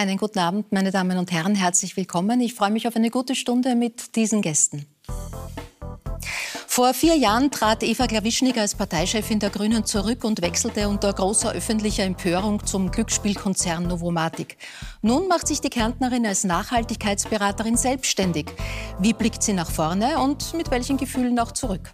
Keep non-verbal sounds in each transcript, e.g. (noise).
Einen guten Abend, meine Damen und Herren. Herzlich willkommen. Ich freue mich auf eine gute Stunde mit diesen Gästen. Vor vier Jahren trat Eva Klawischnik als Parteichefin der Grünen zurück und wechselte unter großer öffentlicher Empörung zum Glücksspielkonzern Novomatic. Nun macht sich die Kärntnerin als Nachhaltigkeitsberaterin selbstständig. Wie blickt sie nach vorne und mit welchen Gefühlen auch zurück?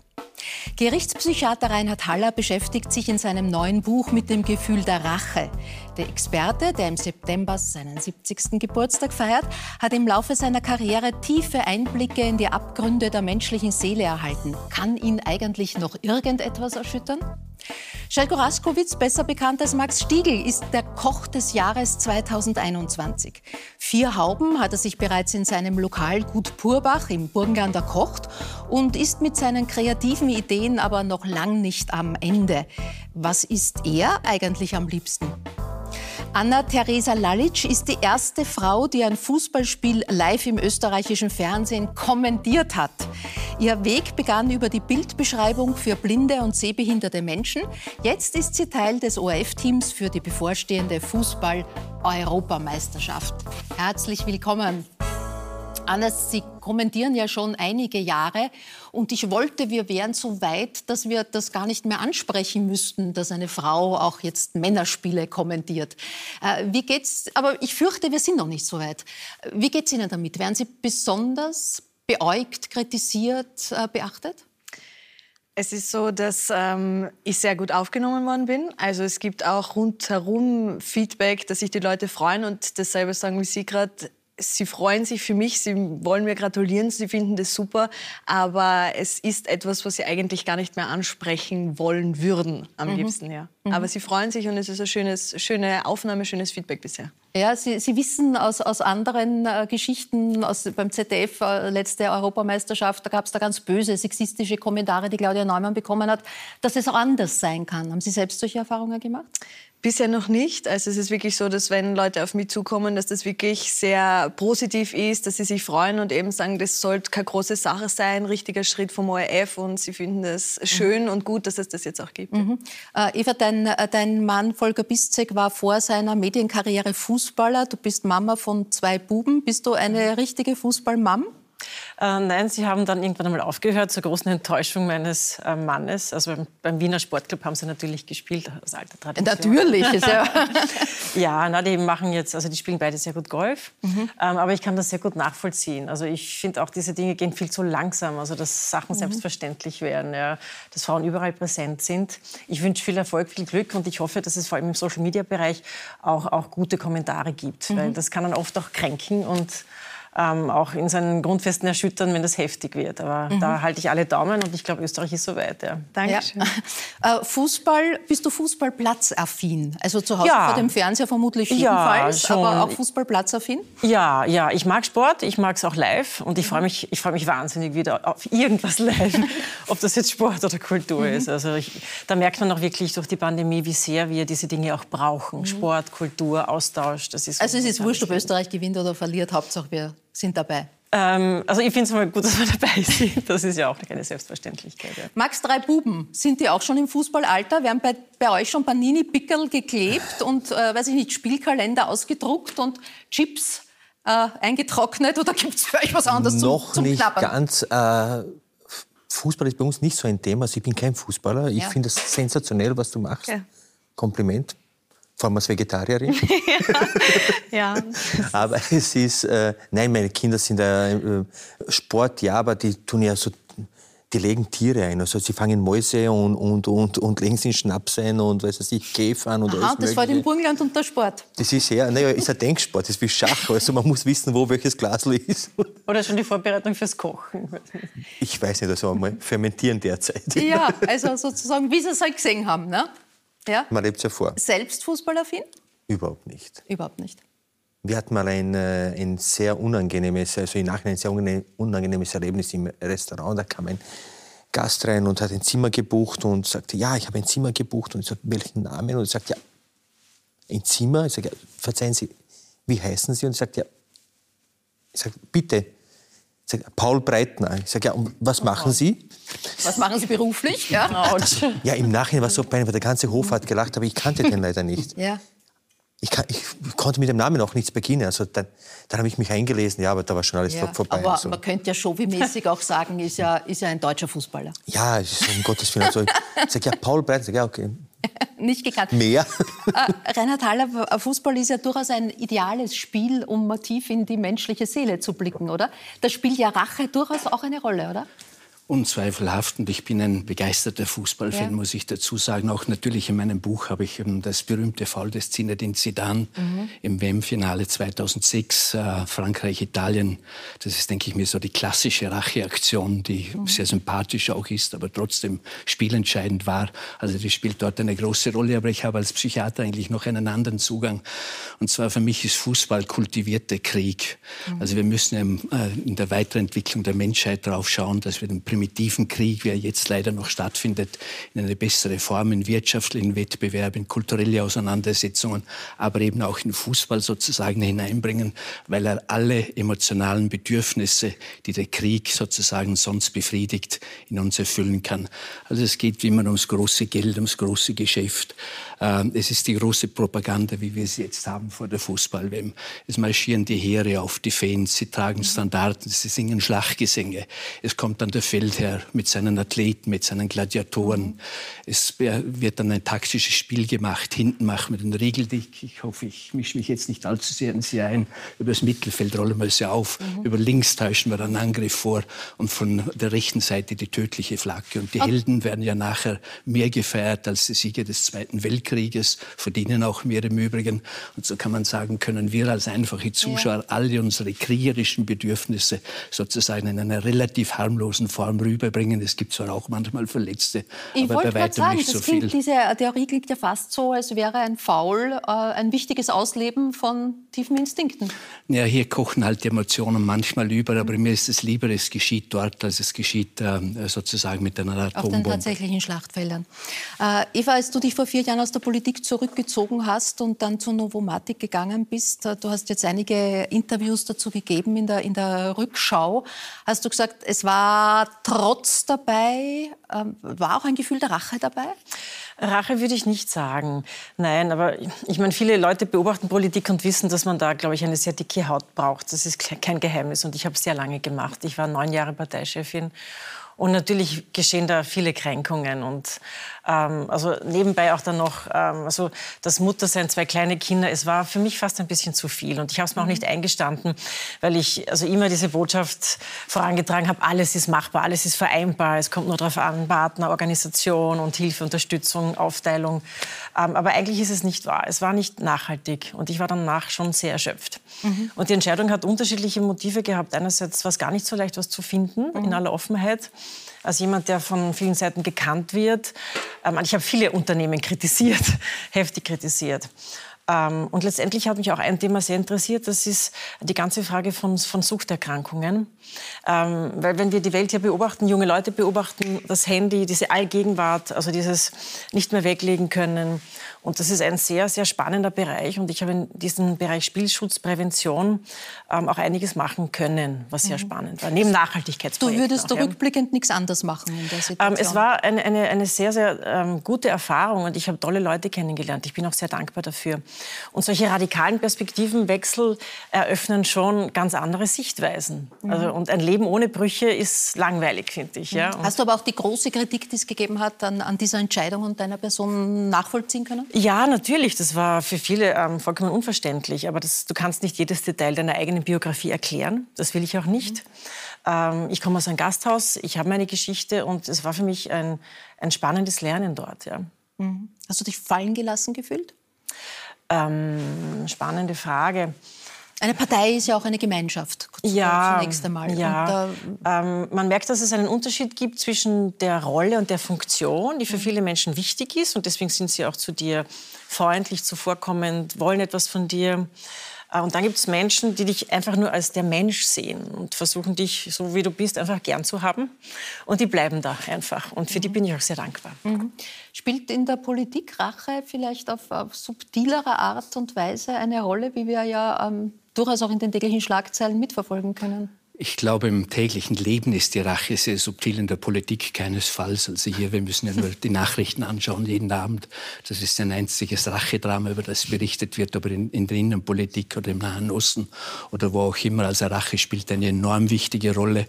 Gerichtspsychiater Reinhard Haller beschäftigt sich in seinem neuen Buch mit dem Gefühl der Rache. Der Experte, der im September seinen 70. Geburtstag feiert, hat im Laufe seiner Karriere tiefe Einblicke in die Abgründe der menschlichen Seele erhalten. Kann ihn eigentlich noch irgendetwas erschüttern? Schelko Raskowitz, besser bekannt als Max Stiegel, ist der Koch des Jahres 2021. Vier Hauben hat er sich bereits in seinem Lokal Gut Purbach im Burgenland erkocht und ist mit seinen kreativen Ideen aber noch lang nicht am Ende. Was ist er eigentlich am liebsten? Anna-Theresa Lalic ist die erste Frau, die ein Fußballspiel live im österreichischen Fernsehen kommentiert hat. Ihr Weg begann über die Bildbeschreibung für blinde und sehbehinderte Menschen. Jetzt ist sie Teil des ORF-Teams für die bevorstehende Fußball-Europameisterschaft. Herzlich willkommen. Anna, Sie kommentieren ja schon einige Jahre und ich wollte, wir wären so weit, dass wir das gar nicht mehr ansprechen müssten, dass eine Frau auch jetzt Männerspiele kommentiert. Äh, wie geht's? Aber ich fürchte, wir sind noch nicht so weit. Wie geht's Ihnen damit? Werden Sie besonders beäugt, kritisiert, äh, beachtet? Es ist so, dass ähm, ich sehr gut aufgenommen worden bin. Also es gibt auch rundherum Feedback, dass sich die Leute freuen und dasselbe sagen wie Sie gerade sie freuen sich für mich, sie wollen mir gratulieren, sie finden das super, aber es ist etwas, was sie eigentlich gar nicht mehr ansprechen wollen würden, am mhm. liebsten, ja. Mhm. Aber sie freuen sich und es ist eine schönes, schöne Aufnahme, schönes Feedback bisher. Ja, Sie, Sie wissen aus, aus anderen äh, Geschichten, aus, beim ZDF, äh, letzte Europameisterschaft, da gab es da ganz böse, sexistische Kommentare, die Claudia Neumann bekommen hat, dass es auch anders sein kann. Haben Sie selbst solche Erfahrungen gemacht? Bisher noch nicht. Also es ist wirklich so, dass wenn Leute auf mich zukommen, dass das wirklich sehr positiv ist, dass sie sich freuen und eben sagen, das sollte keine große Sache sein, richtiger Schritt vom ORF und sie finden es schön mhm. und gut, dass es das jetzt auch gibt. Mhm. Äh, Eva, dein, äh, dein Mann Volker Biszek war vor seiner Medienkarriere Fußballer. Du bist Mama von zwei Buben. Bist du eine mhm. richtige Fußballmam? Äh, nein, sie haben dann irgendwann einmal aufgehört, zur großen Enttäuschung meines äh, Mannes. Also beim, beim, Wiener Sportclub haben sie natürlich gespielt, aus alter Tradition. Natürlich, ist ja. (laughs) ja, na, die machen jetzt, also die spielen beide sehr gut Golf. Mhm. Ähm, aber ich kann das sehr gut nachvollziehen. Also ich finde auch, diese Dinge gehen viel zu langsam. Also dass Sachen mhm. selbstverständlich werden, ja, dass Frauen überall präsent sind. Ich wünsche viel Erfolg, viel Glück und ich hoffe, dass es vor allem im Social-Media-Bereich auch, auch gute Kommentare gibt. Mhm. Weil das kann dann oft auch kränken und ähm, auch in seinen Grundfesten erschüttern, wenn das heftig wird. Aber mhm. da halte ich alle Daumen und ich glaube, Österreich ist soweit. Ja. Dankeschön. Ja. (laughs) Äh, Fußball, bist du Fußballplatzaffin? Also zu Hause ja. vor dem Fernseher vermutlich jedenfalls, ja, aber auch Fußballplatzaffin? Ja, ja, ich mag Sport, ich mag es auch live und ich freue mich, ich freu mich wahnsinnig wieder auf irgendwas live, (laughs) ob das jetzt Sport oder Kultur mhm. ist. Also ich, da merkt man auch wirklich durch die Pandemie, wie sehr wir diese Dinge auch brauchen. Mhm. Sport, Kultur, Austausch. Das ist also es ist wurscht, ob Österreich gewinnt oder verliert, Hauptsache wir sind dabei? Ähm, also ich finde es mal gut, dass wir dabei sind. Das ist ja auch keine Selbstverständlichkeit. Ja. Max, drei Buben, sind die auch schon im Fußballalter? Werden bei, bei euch schon Panini-Pickel geklebt und, äh, weiß ich nicht, Spielkalender ausgedruckt und Chips äh, eingetrocknet? Oder (laughs) gibt es für euch was anderes Noch zum, zum nicht Knabbern? ganz. Äh, Fußball ist bei uns nicht so ein Thema. Also ich bin kein Fußballer. Ich ja. finde es sensationell, was du machst. Ja. Kompliment vor allem als Vegetarierin. (laughs) ja. ja. (laughs) aber es ist, äh, nein, meine Kinder sind äh, Sport, ja, aber die tun ja so, die legen Tiere ein. Also sie fangen Mäuse und, und, und, und legen sie in Schnaps ein und weiß ich, Käfern und Aha, das war im Burgenland und der Sport. Das ist ja, naja, ist ein Denksport, das ist wie Schach. Also man muss wissen, wo welches Glas ist. (laughs) Oder schon die Vorbereitung fürs Kochen. Ich weiß nicht, also einmal fermentieren derzeit. Ja, also sozusagen, wie Sie es halt gesehen haben, ne? Ja? Man lebt es ja vor. Selbst Fußballaffin? Überhaupt nicht. Überhaupt nicht. Wir hatten mal ein, äh, ein sehr unangenehmes, also im Nachhinein ein sehr unangenehmes Erlebnis im Restaurant. Da kam ein Gast rein und hat ein Zimmer gebucht und sagte, ja, ich habe ein Zimmer gebucht. Und ich sagte, welchen Namen? Und er sagt, ja, ein Zimmer? Ich sage, ja, verzeihen Sie, wie heißen Sie? Und er sagt, ja, ich sage, bitte, Sag, Paul Breitner. Ich sage, ja, und was machen Sie? Was machen Sie beruflich? Ja, ja im Nachhinein war es so peinlich, weil der ganze Hof hat gelacht, aber ich kannte den leider nicht. Ja. ich, kann, ich, konnte mit dem Namen auch nichts beginnen. Also dann, dann habe ich mich eingelesen, ja, aber da war schon alles ja, vorbei. Aber also. man könnte ja showmäßig auch sagen, ist ja, ist ja ein deutscher Fußballer. Ja, um Gottes Willen. Also, ich sage, ja, Paul Breitner, ja, okay. (laughs) Nicht gekannt. Mehr. Äh, Reinhard Haller, Fußball ist ja durchaus ein ideales Spiel, um tief in die menschliche Seele zu blicken, oder? Da spielt ja Rache durchaus auch eine Rolle, oder? Unzweifelhaft. Und ich bin ein begeisterter Fußballfan, ja. muss ich dazu sagen. Auch natürlich in meinem Buch habe ich das berühmte Fall des Zinedine Zidane mhm. im WM-Finale 2006, äh, Frankreich-Italien. Das ist, denke ich mir, so die klassische Racheaktion, die mhm. sehr sympathisch auch ist, aber trotzdem spielentscheidend war. Also die spielt dort eine große Rolle. Aber ich habe als Psychiater eigentlich noch einen anderen Zugang. Und zwar für mich ist Fußball kultivierter Krieg. Mhm. Also wir müssen äh, in der Weiterentwicklung der Menschheit darauf schauen, dass wir den primitiven Krieg, wie er jetzt leider noch stattfindet, in eine bessere Form, in wirtschaftlichen Wettbewerb, in kulturelle Auseinandersetzungen, aber eben auch in Fußball sozusagen hineinbringen, weil er alle emotionalen Bedürfnisse, die der Krieg sozusagen sonst befriedigt, in uns erfüllen kann. Also es geht wie immer ums große Geld, ums große Geschäft. Ähm, es ist die große Propaganda, wie wir sie jetzt haben vor der Fußball-WM. Es marschieren die Heere auf die Fans, sie tragen Standarten, sie singen Schlachtgesänge. Es kommt dann der Feldherr mit seinen Athleten, mit seinen Gladiatoren. Es wird dann ein taktisches Spiel gemacht. Hinten machen wir den Regeldick. Ich hoffe, ich mische mich jetzt nicht allzu sehr in Sie ein. Über das Mittelfeld rollen wir sie auf. Mhm. Über links täuschen wir einen Angriff vor und von der rechten Seite die tödliche Flagge. Und die Helden werden ja nachher mehr gefeiert als die Sieger des Zweiten Weltkrieges, verdienen auch mehr im Übrigen. Und so kann man sagen, können wir als einfache Zuschauer ja. alle unsere kriegerischen Bedürfnisse sozusagen in einer relativ harmlosen Form rüberbringen. Es gibt zwar auch manchmal Verletzte, ich aber bei weitem sagen, nicht so viel. Klingt, diese Theorie klingt ja fast so, als wäre ein Foul äh, ein wichtiges Ausleben von tiefen Instinkten. Ja, hier kochen halt die Emotionen manchmal über, aber mir ist es lieber, es geschieht dort, als es geschieht äh, sozusagen mit einer Atombombe. Auf den tatsächlichen Schlachtfeldern. Äh, Eva, als du dich vor vier Jahren aus der Politik zurückgezogen hast und dann zur Novomatic gegangen bist, du hast jetzt einige Interviews dazu gegeben in der, in der Rückschau, hast du gesagt, es war Trotz dabei? Ähm, war auch ein Gefühl der Rache dabei? Rache würde ich nicht sagen. Nein, aber ich meine, viele Leute beobachten Politik und wissen, dass man da, glaube ich, eine sehr dicke Haut braucht. Das ist kein Geheimnis und ich habe es sehr lange gemacht. Ich war neun Jahre Parteichefin und natürlich geschehen da viele Kränkungen und ähm, also nebenbei auch dann noch, ähm, also das Muttersein, zwei kleine Kinder, es war für mich fast ein bisschen zu viel. Und ich habe es mir auch nicht mhm. eingestanden, weil ich also immer diese Botschaft vorangetragen habe, alles ist machbar, alles ist vereinbar, es kommt nur darauf an, Partner, Organisation und Hilfe, Unterstützung, Aufteilung. Ähm, aber eigentlich ist es nicht wahr. Es war nicht nachhaltig und ich war danach schon sehr erschöpft. Mhm. Und die Entscheidung hat unterschiedliche Motive gehabt. Einerseits war es gar nicht so leicht, was zu finden, mhm. in aller Offenheit als jemand, der von vielen Seiten gekannt wird. Ähm, ich habe viele Unternehmen kritisiert, (laughs) heftig kritisiert. Ähm, und letztendlich hat mich auch ein Thema sehr interessiert, das ist die ganze Frage von, von Suchterkrankungen. Ähm, weil wenn wir die Welt hier beobachten, junge Leute beobachten, das Handy, diese Allgegenwart, also dieses nicht mehr weglegen können, und das ist ein sehr, sehr spannender Bereich. Und ich habe in diesem Bereich Spielschutzprävention ähm, auch einiges machen können, was sehr mhm. spannend war. Neben Nachhaltigkeitsprojekten. Du würdest auch, rückblickend nichts anders machen in der Situation? Ähm, es war eine, eine, eine sehr, sehr ähm, gute Erfahrung und ich habe tolle Leute kennengelernt. Ich bin auch sehr dankbar dafür. Und solche radikalen Perspektivenwechsel eröffnen schon ganz andere Sichtweisen. Mhm. Also, und ein Leben ohne Brüche ist langweilig, finde ich. Ja. Mhm. Hast du aber auch die große Kritik, die es gegeben hat, an, an dieser Entscheidung und deiner Person nachvollziehen können? Ja, natürlich. Das war für viele ähm, vollkommen unverständlich. Aber das, du kannst nicht jedes Detail deiner eigenen Biografie erklären. Das will ich auch nicht. Mhm. Ähm, ich komme aus einem Gasthaus, ich habe meine Geschichte und es war für mich ein, ein spannendes Lernen dort. Ja. Mhm. Hast du dich fallen gelassen gefühlt? Ähm, spannende Frage. Eine Partei ist ja auch eine Gemeinschaft, ja, zunächst einmal. Ja. Ähm, man merkt, dass es einen Unterschied gibt zwischen der Rolle und der Funktion, die für viele Menschen wichtig ist. Und deswegen sind sie auch zu dir freundlich, zuvorkommend, wollen etwas von dir. Äh, und dann gibt es Menschen, die dich einfach nur als der Mensch sehen und versuchen dich, so wie du bist, einfach gern zu haben. Und die bleiben da einfach. Und für mhm. die bin ich auch sehr dankbar. Mhm. Spielt in der Politik Rache vielleicht auf, auf subtilere Art und Weise eine Rolle, wie wir ja ähm, durchaus auch in den täglichen Schlagzeilen mitverfolgen können? Ich glaube, im täglichen Leben ist die Rache sehr subtil, in der Politik keinesfalls. Also hier, wir müssen ja nur die Nachrichten anschauen, jeden Abend. Das ist ein einziges Rachedrama, über das berichtet wird, aber in, in der Innenpolitik oder im Nahen Osten oder wo auch immer. Also Rache spielt eine enorm wichtige Rolle.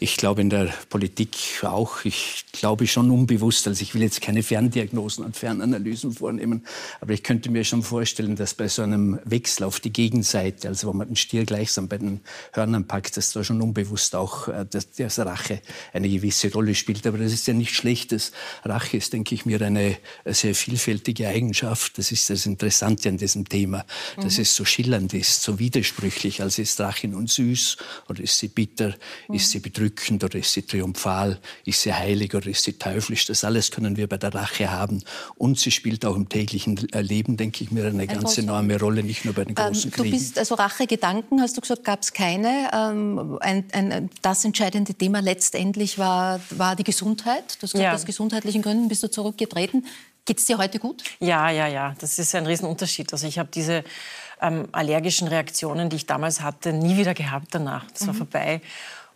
Ich glaube in der Politik auch. Ich glaube schon unbewusst, also ich will jetzt keine Ferndiagnosen und Fernanalysen vornehmen, aber ich könnte mir schon vorstellen, dass bei so einem Wechsel auf die Gegenseite, also wo man den Stier gleichsam bei den Hörnern packt, dass da schon unbewusst auch, äh, dass, dass Rache eine gewisse Rolle spielt. Aber das ist ja nichts Schlechtes. Rache ist, denke ich mir, eine sehr vielfältige Eigenschaft. Das ist das Interessante an diesem Thema, dass mhm. es so schillernd ist, so widersprüchlich. Also ist Rache nun süß oder ist sie bitter? Mhm. Ist sie bedrückend oder ist sie triumphal? Ist sie heilig oder ist sie teuflisch? Das alles können wir bei der Rache haben. Und sie spielt auch im täglichen Leben, denke ich mir, eine ganz enorme Rolle, nicht nur bei den ähm, großen ähm, Kriegen. Du bist also Rachegedanken, hast du gesagt, gab es keine. Ähm, ein, ein, das entscheidende Thema letztendlich war, war die Gesundheit. Du hast ja. aus gesundheitlichen Gründen bist du zurückgetreten. Geht es dir heute gut? Ja, ja, ja. Das ist ein Riesenunterschied. Also ich habe diese ähm, allergischen Reaktionen, die ich damals hatte, nie wieder gehabt danach. Das mhm. war vorbei.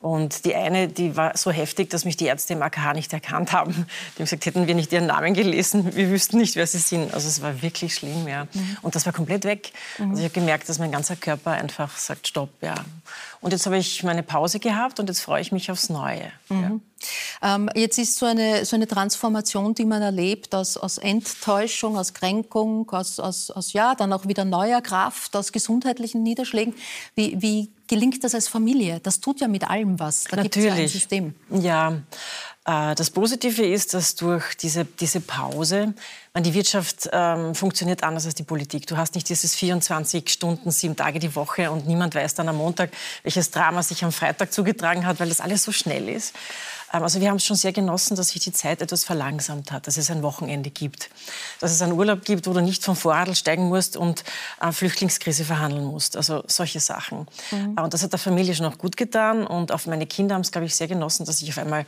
Und die eine, die war so heftig, dass mich die Ärzte im AKH nicht erkannt haben. Die haben gesagt, hätten wir nicht ihren Namen gelesen, wir wüssten nicht, wer sie sind. Also es war wirklich schlimm, ja. Mhm. Und das war komplett weg. Mhm. Also ich habe gemerkt, dass mein ganzer Körper einfach sagt, stopp, ja. Und jetzt habe ich meine Pause gehabt und jetzt freue ich mich aufs Neue. Mhm. Ja. Ähm, jetzt ist so eine, so eine Transformation, die man erlebt, aus, aus Enttäuschung, aus Kränkung, aus, aus, aus, ja, dann auch wieder neuer Kraft, aus gesundheitlichen Niederschlägen. Wie, wie gelingt das als Familie? Das tut ja mit allem was. Da es ja ein System. Ja, äh, das Positive ist, dass durch diese, diese Pause, man, die Wirtschaft ähm, funktioniert anders als die Politik. Du hast nicht dieses 24 Stunden, sieben Tage die Woche und niemand weiß dann am Montag, welches Drama sich am Freitag zugetragen hat, weil das alles so schnell ist. Ähm, also wir haben es schon sehr genossen, dass sich die Zeit etwas verlangsamt hat, dass es ein Wochenende gibt, dass es einen Urlaub gibt, wo du nicht vom Vorradl steigen musst und eine Flüchtlingskrise verhandeln musst. Also solche Sachen. Mhm. Und das hat der Familie schon auch gut getan und auch meine Kinder haben es, glaube ich, sehr genossen, dass ich auf einmal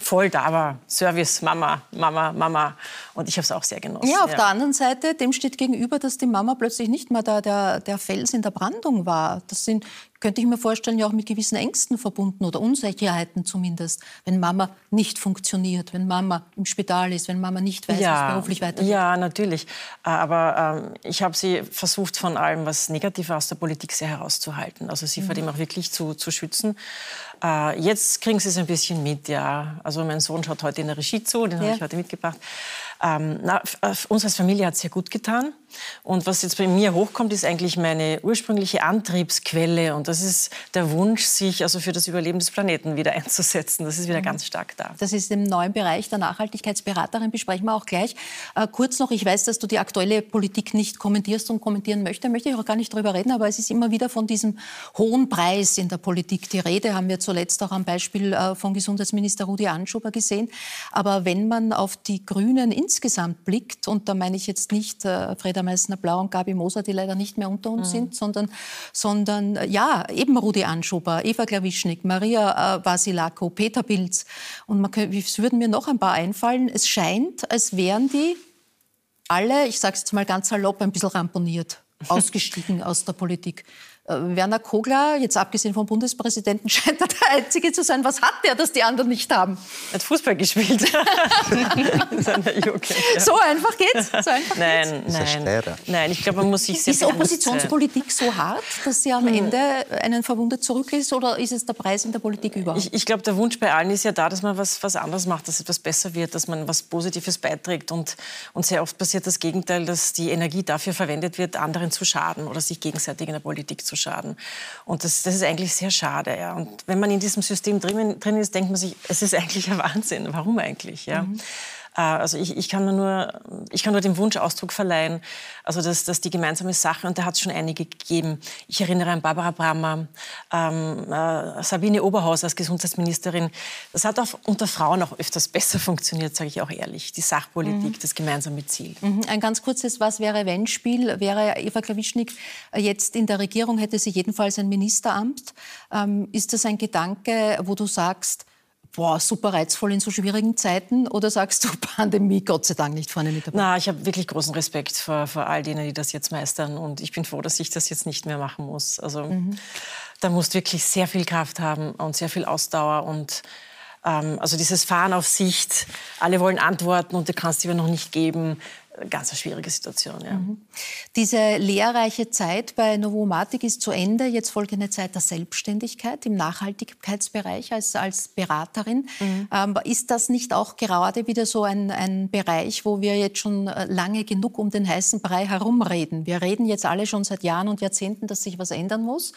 voll da war. Service, Mama, Mama, Mama. Und ich habe es auch sehr genossen. Ja, auf ja. der anderen Seite, dem steht gegenüber, dass die Mama plötzlich nicht mehr da der, der Fels in der Brandung war. Das sind, könnte ich mir vorstellen, ja auch mit gewissen Ängsten verbunden oder Unsicherheiten zumindest, wenn Mama nicht funktioniert, wenn Mama im Spital ist, wenn Mama nicht weiß, ja, was beruflich weitergeht. Ja, natürlich. Aber ähm, ich habe sie versucht, von allem, was negativ aus der Politik sehr herauszuhalten. Also sie mhm. vor dem auch wirklich zu, zu schützen. Äh, jetzt kriegen sie es ein bisschen mit, ja. Also mein Sohn schaut heute in der Regie zu, den ja. habe ich heute mitgebracht. Ähm, na, uns als Familie hat es sehr gut getan. Und was jetzt bei mir hochkommt, ist eigentlich meine ursprüngliche Antriebsquelle. Und das ist der Wunsch, sich also für das Überleben des Planeten wieder (laughs) einzusetzen. Das ist wieder mhm. ganz stark da. Das ist im neuen Bereich der Nachhaltigkeitsberaterin, besprechen wir auch gleich. Äh, kurz noch, ich weiß, dass du die aktuelle Politik nicht kommentierst und kommentieren möchtest. möchte ich auch gar nicht darüber reden, aber es ist immer wieder von diesem hohen Preis in der Politik die Rede. Haben wir zuletzt auch am Beispiel äh, von Gesundheitsminister Rudi Anschober gesehen. Aber wenn man auf die Grünen insgesamt blickt, und da meine ich jetzt nicht äh, Freda Meißner-Blau und Gabi Moser, die leider nicht mehr unter uns mhm. sind, sondern, sondern ja, eben Rudi Anschober, Eva Klawischnik, Maria äh, Vasilako, Peter Pilz. Und man könnte, es würden mir noch ein paar einfallen. Es scheint, als wären die alle, ich sage es jetzt mal ganz salopp, ein bisschen ramponiert, (laughs) ausgestiegen aus der Politik. Äh, Werner Kogler, jetzt abgesehen vom Bundespräsidenten, (laughs) scheint er der Einzige zu sein. Was hat der, das die anderen nicht haben? Er hat Fußball gespielt. (laughs) (laughs) so einfach geht's? So einfach nein, geht's? nein. Nein, ich glaube, man muss sich sehr Ist Oppositionspolitik so hart, dass sie am hm. Ende einen verwundet zurück ist oder ist es der Preis in der Politik überhaupt? Ich, ich glaube, der Wunsch bei allen ist ja da, dass man was, was anderes macht, dass etwas besser wird, dass man was Positives beiträgt. Und, und sehr oft passiert das Gegenteil, dass die Energie dafür verwendet wird, anderen zu schaden oder sich gegenseitig in der Politik zu schaden. Und das, das ist eigentlich sehr schade. Ja. Und wenn man in diesem System drin, drin ist, denkt man sich, es ist eigentlich ein Wahnsinn. Warum eigentlich? Ja? Mhm. Äh, also ich, ich, kann nur, ich kann nur dem Wunsch Ausdruck verleihen, also dass, dass die gemeinsame Sache, und da hat es schon einige gegeben. Ich erinnere an Barbara Brammer, ähm, äh, Sabine Oberhaus als Gesundheitsministerin. Das hat auch unter Frauen auch öfters besser funktioniert, sage ich auch ehrlich. Die Sachpolitik, mhm. das gemeinsame Ziel. Mhm. Ein ganz kurzes Was wäre wenn Spiel. Wäre Eva Klawischnik jetzt in der Regierung, hätte sie jedenfalls ein Ministeramt. Ähm, ist das ein Gedanke, wo du sagst, boah, super reizvoll in so schwierigen Zeiten? Oder sagst du, (laughs) Pandemie, Gott sei Dank nicht vorne mit dabei? Na, ich habe wirklich großen Respekt vor, vor all denen, die das jetzt meistern. Und ich bin froh, dass ich das jetzt nicht mehr machen muss. Also, mhm. da musst du wirklich sehr viel Kraft haben und sehr viel Ausdauer und ähm, also dieses Fahren auf Sicht, alle wollen Antworten und du kannst sie aber noch nicht geben ganz eine schwierige Situation. Ja. Mhm. Diese lehrreiche Zeit bei Novomatic ist zu Ende. Jetzt folgt eine Zeit der Selbstständigkeit im Nachhaltigkeitsbereich als, als Beraterin. Mhm. Ähm, ist das nicht auch gerade wieder so ein, ein Bereich, wo wir jetzt schon äh, lange genug um den heißen Brei herumreden? Wir reden jetzt alle schon seit Jahren und Jahrzehnten, dass sich was ändern muss.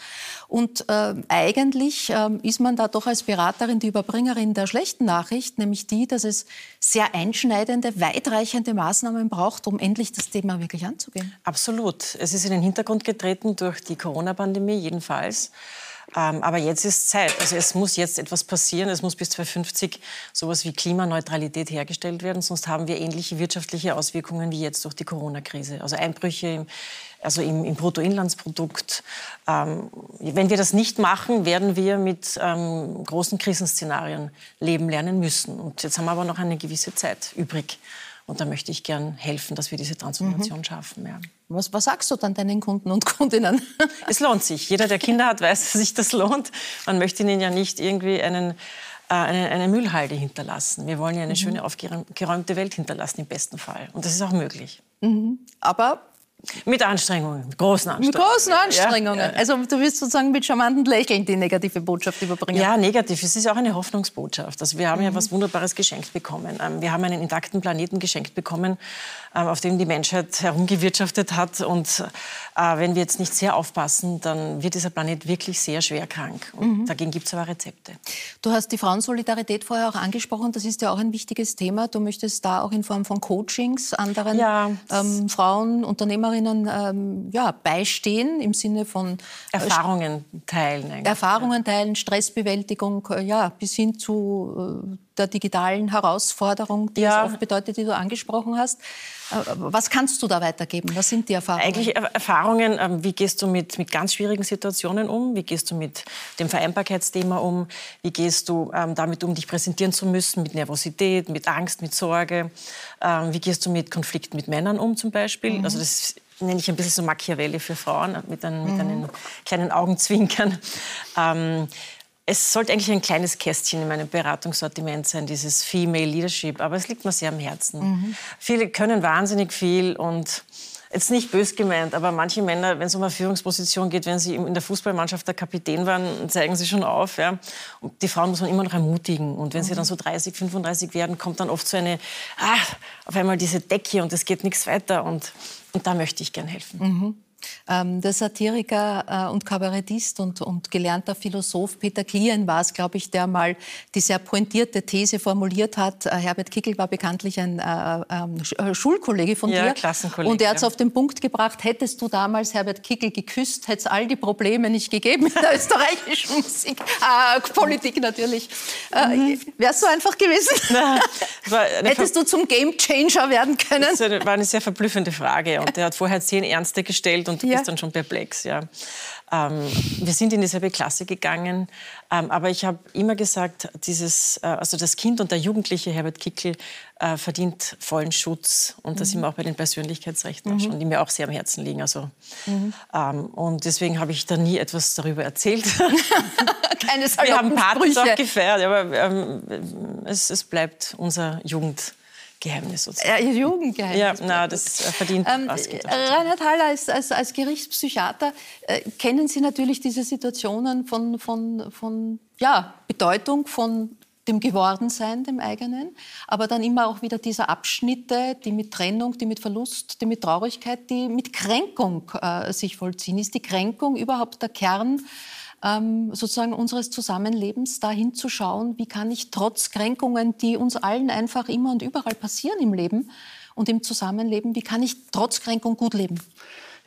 Und äh, eigentlich äh, ist man da doch als Beraterin die Überbringerin der schlechten Nachricht, nämlich die, dass es sehr einschneidende, weitreichende Maßnahmen braucht gebraucht, um endlich das Thema wirklich anzugehen? Absolut. Es ist in den Hintergrund getreten durch die Corona-Pandemie jedenfalls. Ähm, aber jetzt ist Zeit. Also es muss jetzt etwas passieren. Es muss bis 2050 sowas wie Klimaneutralität hergestellt werden. Sonst haben wir ähnliche wirtschaftliche Auswirkungen wie jetzt durch die Corona-Krise. Also Einbrüche im, also im, im Bruttoinlandsprodukt. Ähm, wenn wir das nicht machen, werden wir mit ähm, großen Krisenszenarien leben lernen müssen. Und jetzt haben wir aber noch eine gewisse Zeit übrig. Und da möchte ich gern helfen, dass wir diese Transformation mhm. schaffen. Ja. Was, was, sagst du dann deinen Kunden und Kundinnen? (laughs) Es lohnt sich. Jeder, der Kinder hat, weiß, dass sich das lohnt. Man möchte ihnen ja nicht irgendwie einen, äh, eine, eine, Müllhalde hinterlassen. Wir wollen ja eine mhm. schöne, aufgeräumte Welt hinterlassen, im besten Fall. Und das ist auch möglich. Mhm. Aber mit Anstrengungen, mit großen Anstrengungen. Mit großen Anstrengungen. Ja, ja. Also du wirst sozusagen mit charmanten Lächeln die negative Botschaft überbringen. Ja, negativ. Es ist auch eine Hoffnungsbotschaft. Also wir haben mhm. ja was Wunderbares geschenkt bekommen. Ähm, wir haben einen intakten Planeten geschenkt bekommen, auf dem die Menschheit herumgewirtschaftet hat. Und äh, wenn wir jetzt nicht sehr aufpassen, dann wird dieser Planet wirklich sehr schwer krank. Und mhm. dagegen gibt es aber Rezepte. Du hast die Frauensolidarität vorher auch angesprochen. Das ist ja auch ein wichtiges Thema. Du möchtest da auch in Form von Coachings anderen ja, ähm, Frauen, Unternehmerinnen ähm, ja, beistehen im Sinne von äh, Erfahrungen teilen. Eigentlich. Erfahrungen teilen, Stressbewältigung, äh, ja, bis hin zu äh, der digitalen Herausforderung, die ja. es oft bedeutet, die du angesprochen hast. Äh, was kannst du da weitergeben? Was sind die Erfahrungen? Eigentlich Erfahrungen, ähm, wie gehst du mit, mit ganz schwierigen Situationen um? Wie gehst du mit dem Vereinbarkeitsthema um? Wie gehst du ähm, damit um, dich präsentieren zu müssen, mit Nervosität, mit Angst, mit Sorge? Ähm, wie gehst du mit Konflikten mit Männern um zum Beispiel? Mhm. Also das nenne ich ein bisschen so Machiavelli für Frauen, mit, ein, mit mhm. einem kleinen Augenzwinkern. Ähm, es sollte eigentlich ein kleines Kästchen in meinem Beratungssortiment sein, dieses Female Leadership, aber es liegt mir sehr am Herzen. Mhm. Viele können wahnsinnig viel und jetzt nicht bös gemeint, aber manche Männer, wenn es um eine Führungsposition geht, wenn sie in der Fußballmannschaft der Kapitän waren, zeigen sie schon auf. Ja. Und die Frauen muss man immer noch ermutigen. Und wenn mhm. sie dann so 30, 35 werden, kommt dann oft so eine, ah, auf einmal diese Decke und es geht nichts weiter. Und, und da möchte ich gern helfen. Mhm. Ähm, der Satiriker äh, und Kabarettist und, und, gelernter Philosoph Peter Klien war es, glaube ich, der mal die sehr pointierte These formuliert hat. Äh, Herbert Kickel war bekanntlich ein äh, ähm, äh, Schulkollege von ja, dir. Klassenkollege. Und er hat es auf den Punkt gebracht, hättest du damals Herbert Kickel geküsst, hätte es all die Probleme nicht gegeben in der österreichischen (laughs) Musik, äh, Politik natürlich. Äh, mhm. Wärst du einfach gewesen? (laughs) Hättest du zum Gamechanger werden können? Das war eine sehr verblüffende Frage. Und er hat vorher zehn Ernste gestellt und du ja. bist dann schon perplex. Ja. Ähm, wir sind in dieselbe Klasse gegangen, ähm, aber ich habe immer gesagt, dieses, äh, also das Kind und der Jugendliche Herbert Kickel äh, verdient vollen Schutz und mhm. da sind wir auch bei den Persönlichkeitsrechten mhm. schon, die mir auch sehr am Herzen liegen. Also, mhm. ähm, und deswegen habe ich da nie etwas darüber erzählt. (laughs) Keine wir haben Partys auch gefeiert, aber ähm, es, es bleibt unser Jugend. Geheimnis sozusagen. Ja, Jugendgeheimnis. Ja, na, das verdient ähm, was. Reinhard Haller, als, als, als Gerichtspsychiater äh, kennen Sie natürlich diese Situationen von, von, von ja, Bedeutung, von dem Gewordensein, dem eigenen, aber dann immer auch wieder diese Abschnitte, die mit Trennung, die mit Verlust, die mit Traurigkeit, die mit Kränkung äh, sich vollziehen. Ist die Kränkung überhaupt der Kern ähm, sozusagen unseres Zusammenlebens dahin zu schauen, wie kann ich trotz Kränkungen, die uns allen einfach immer und überall passieren im Leben und im Zusammenleben, wie kann ich trotz Kränkung gut leben?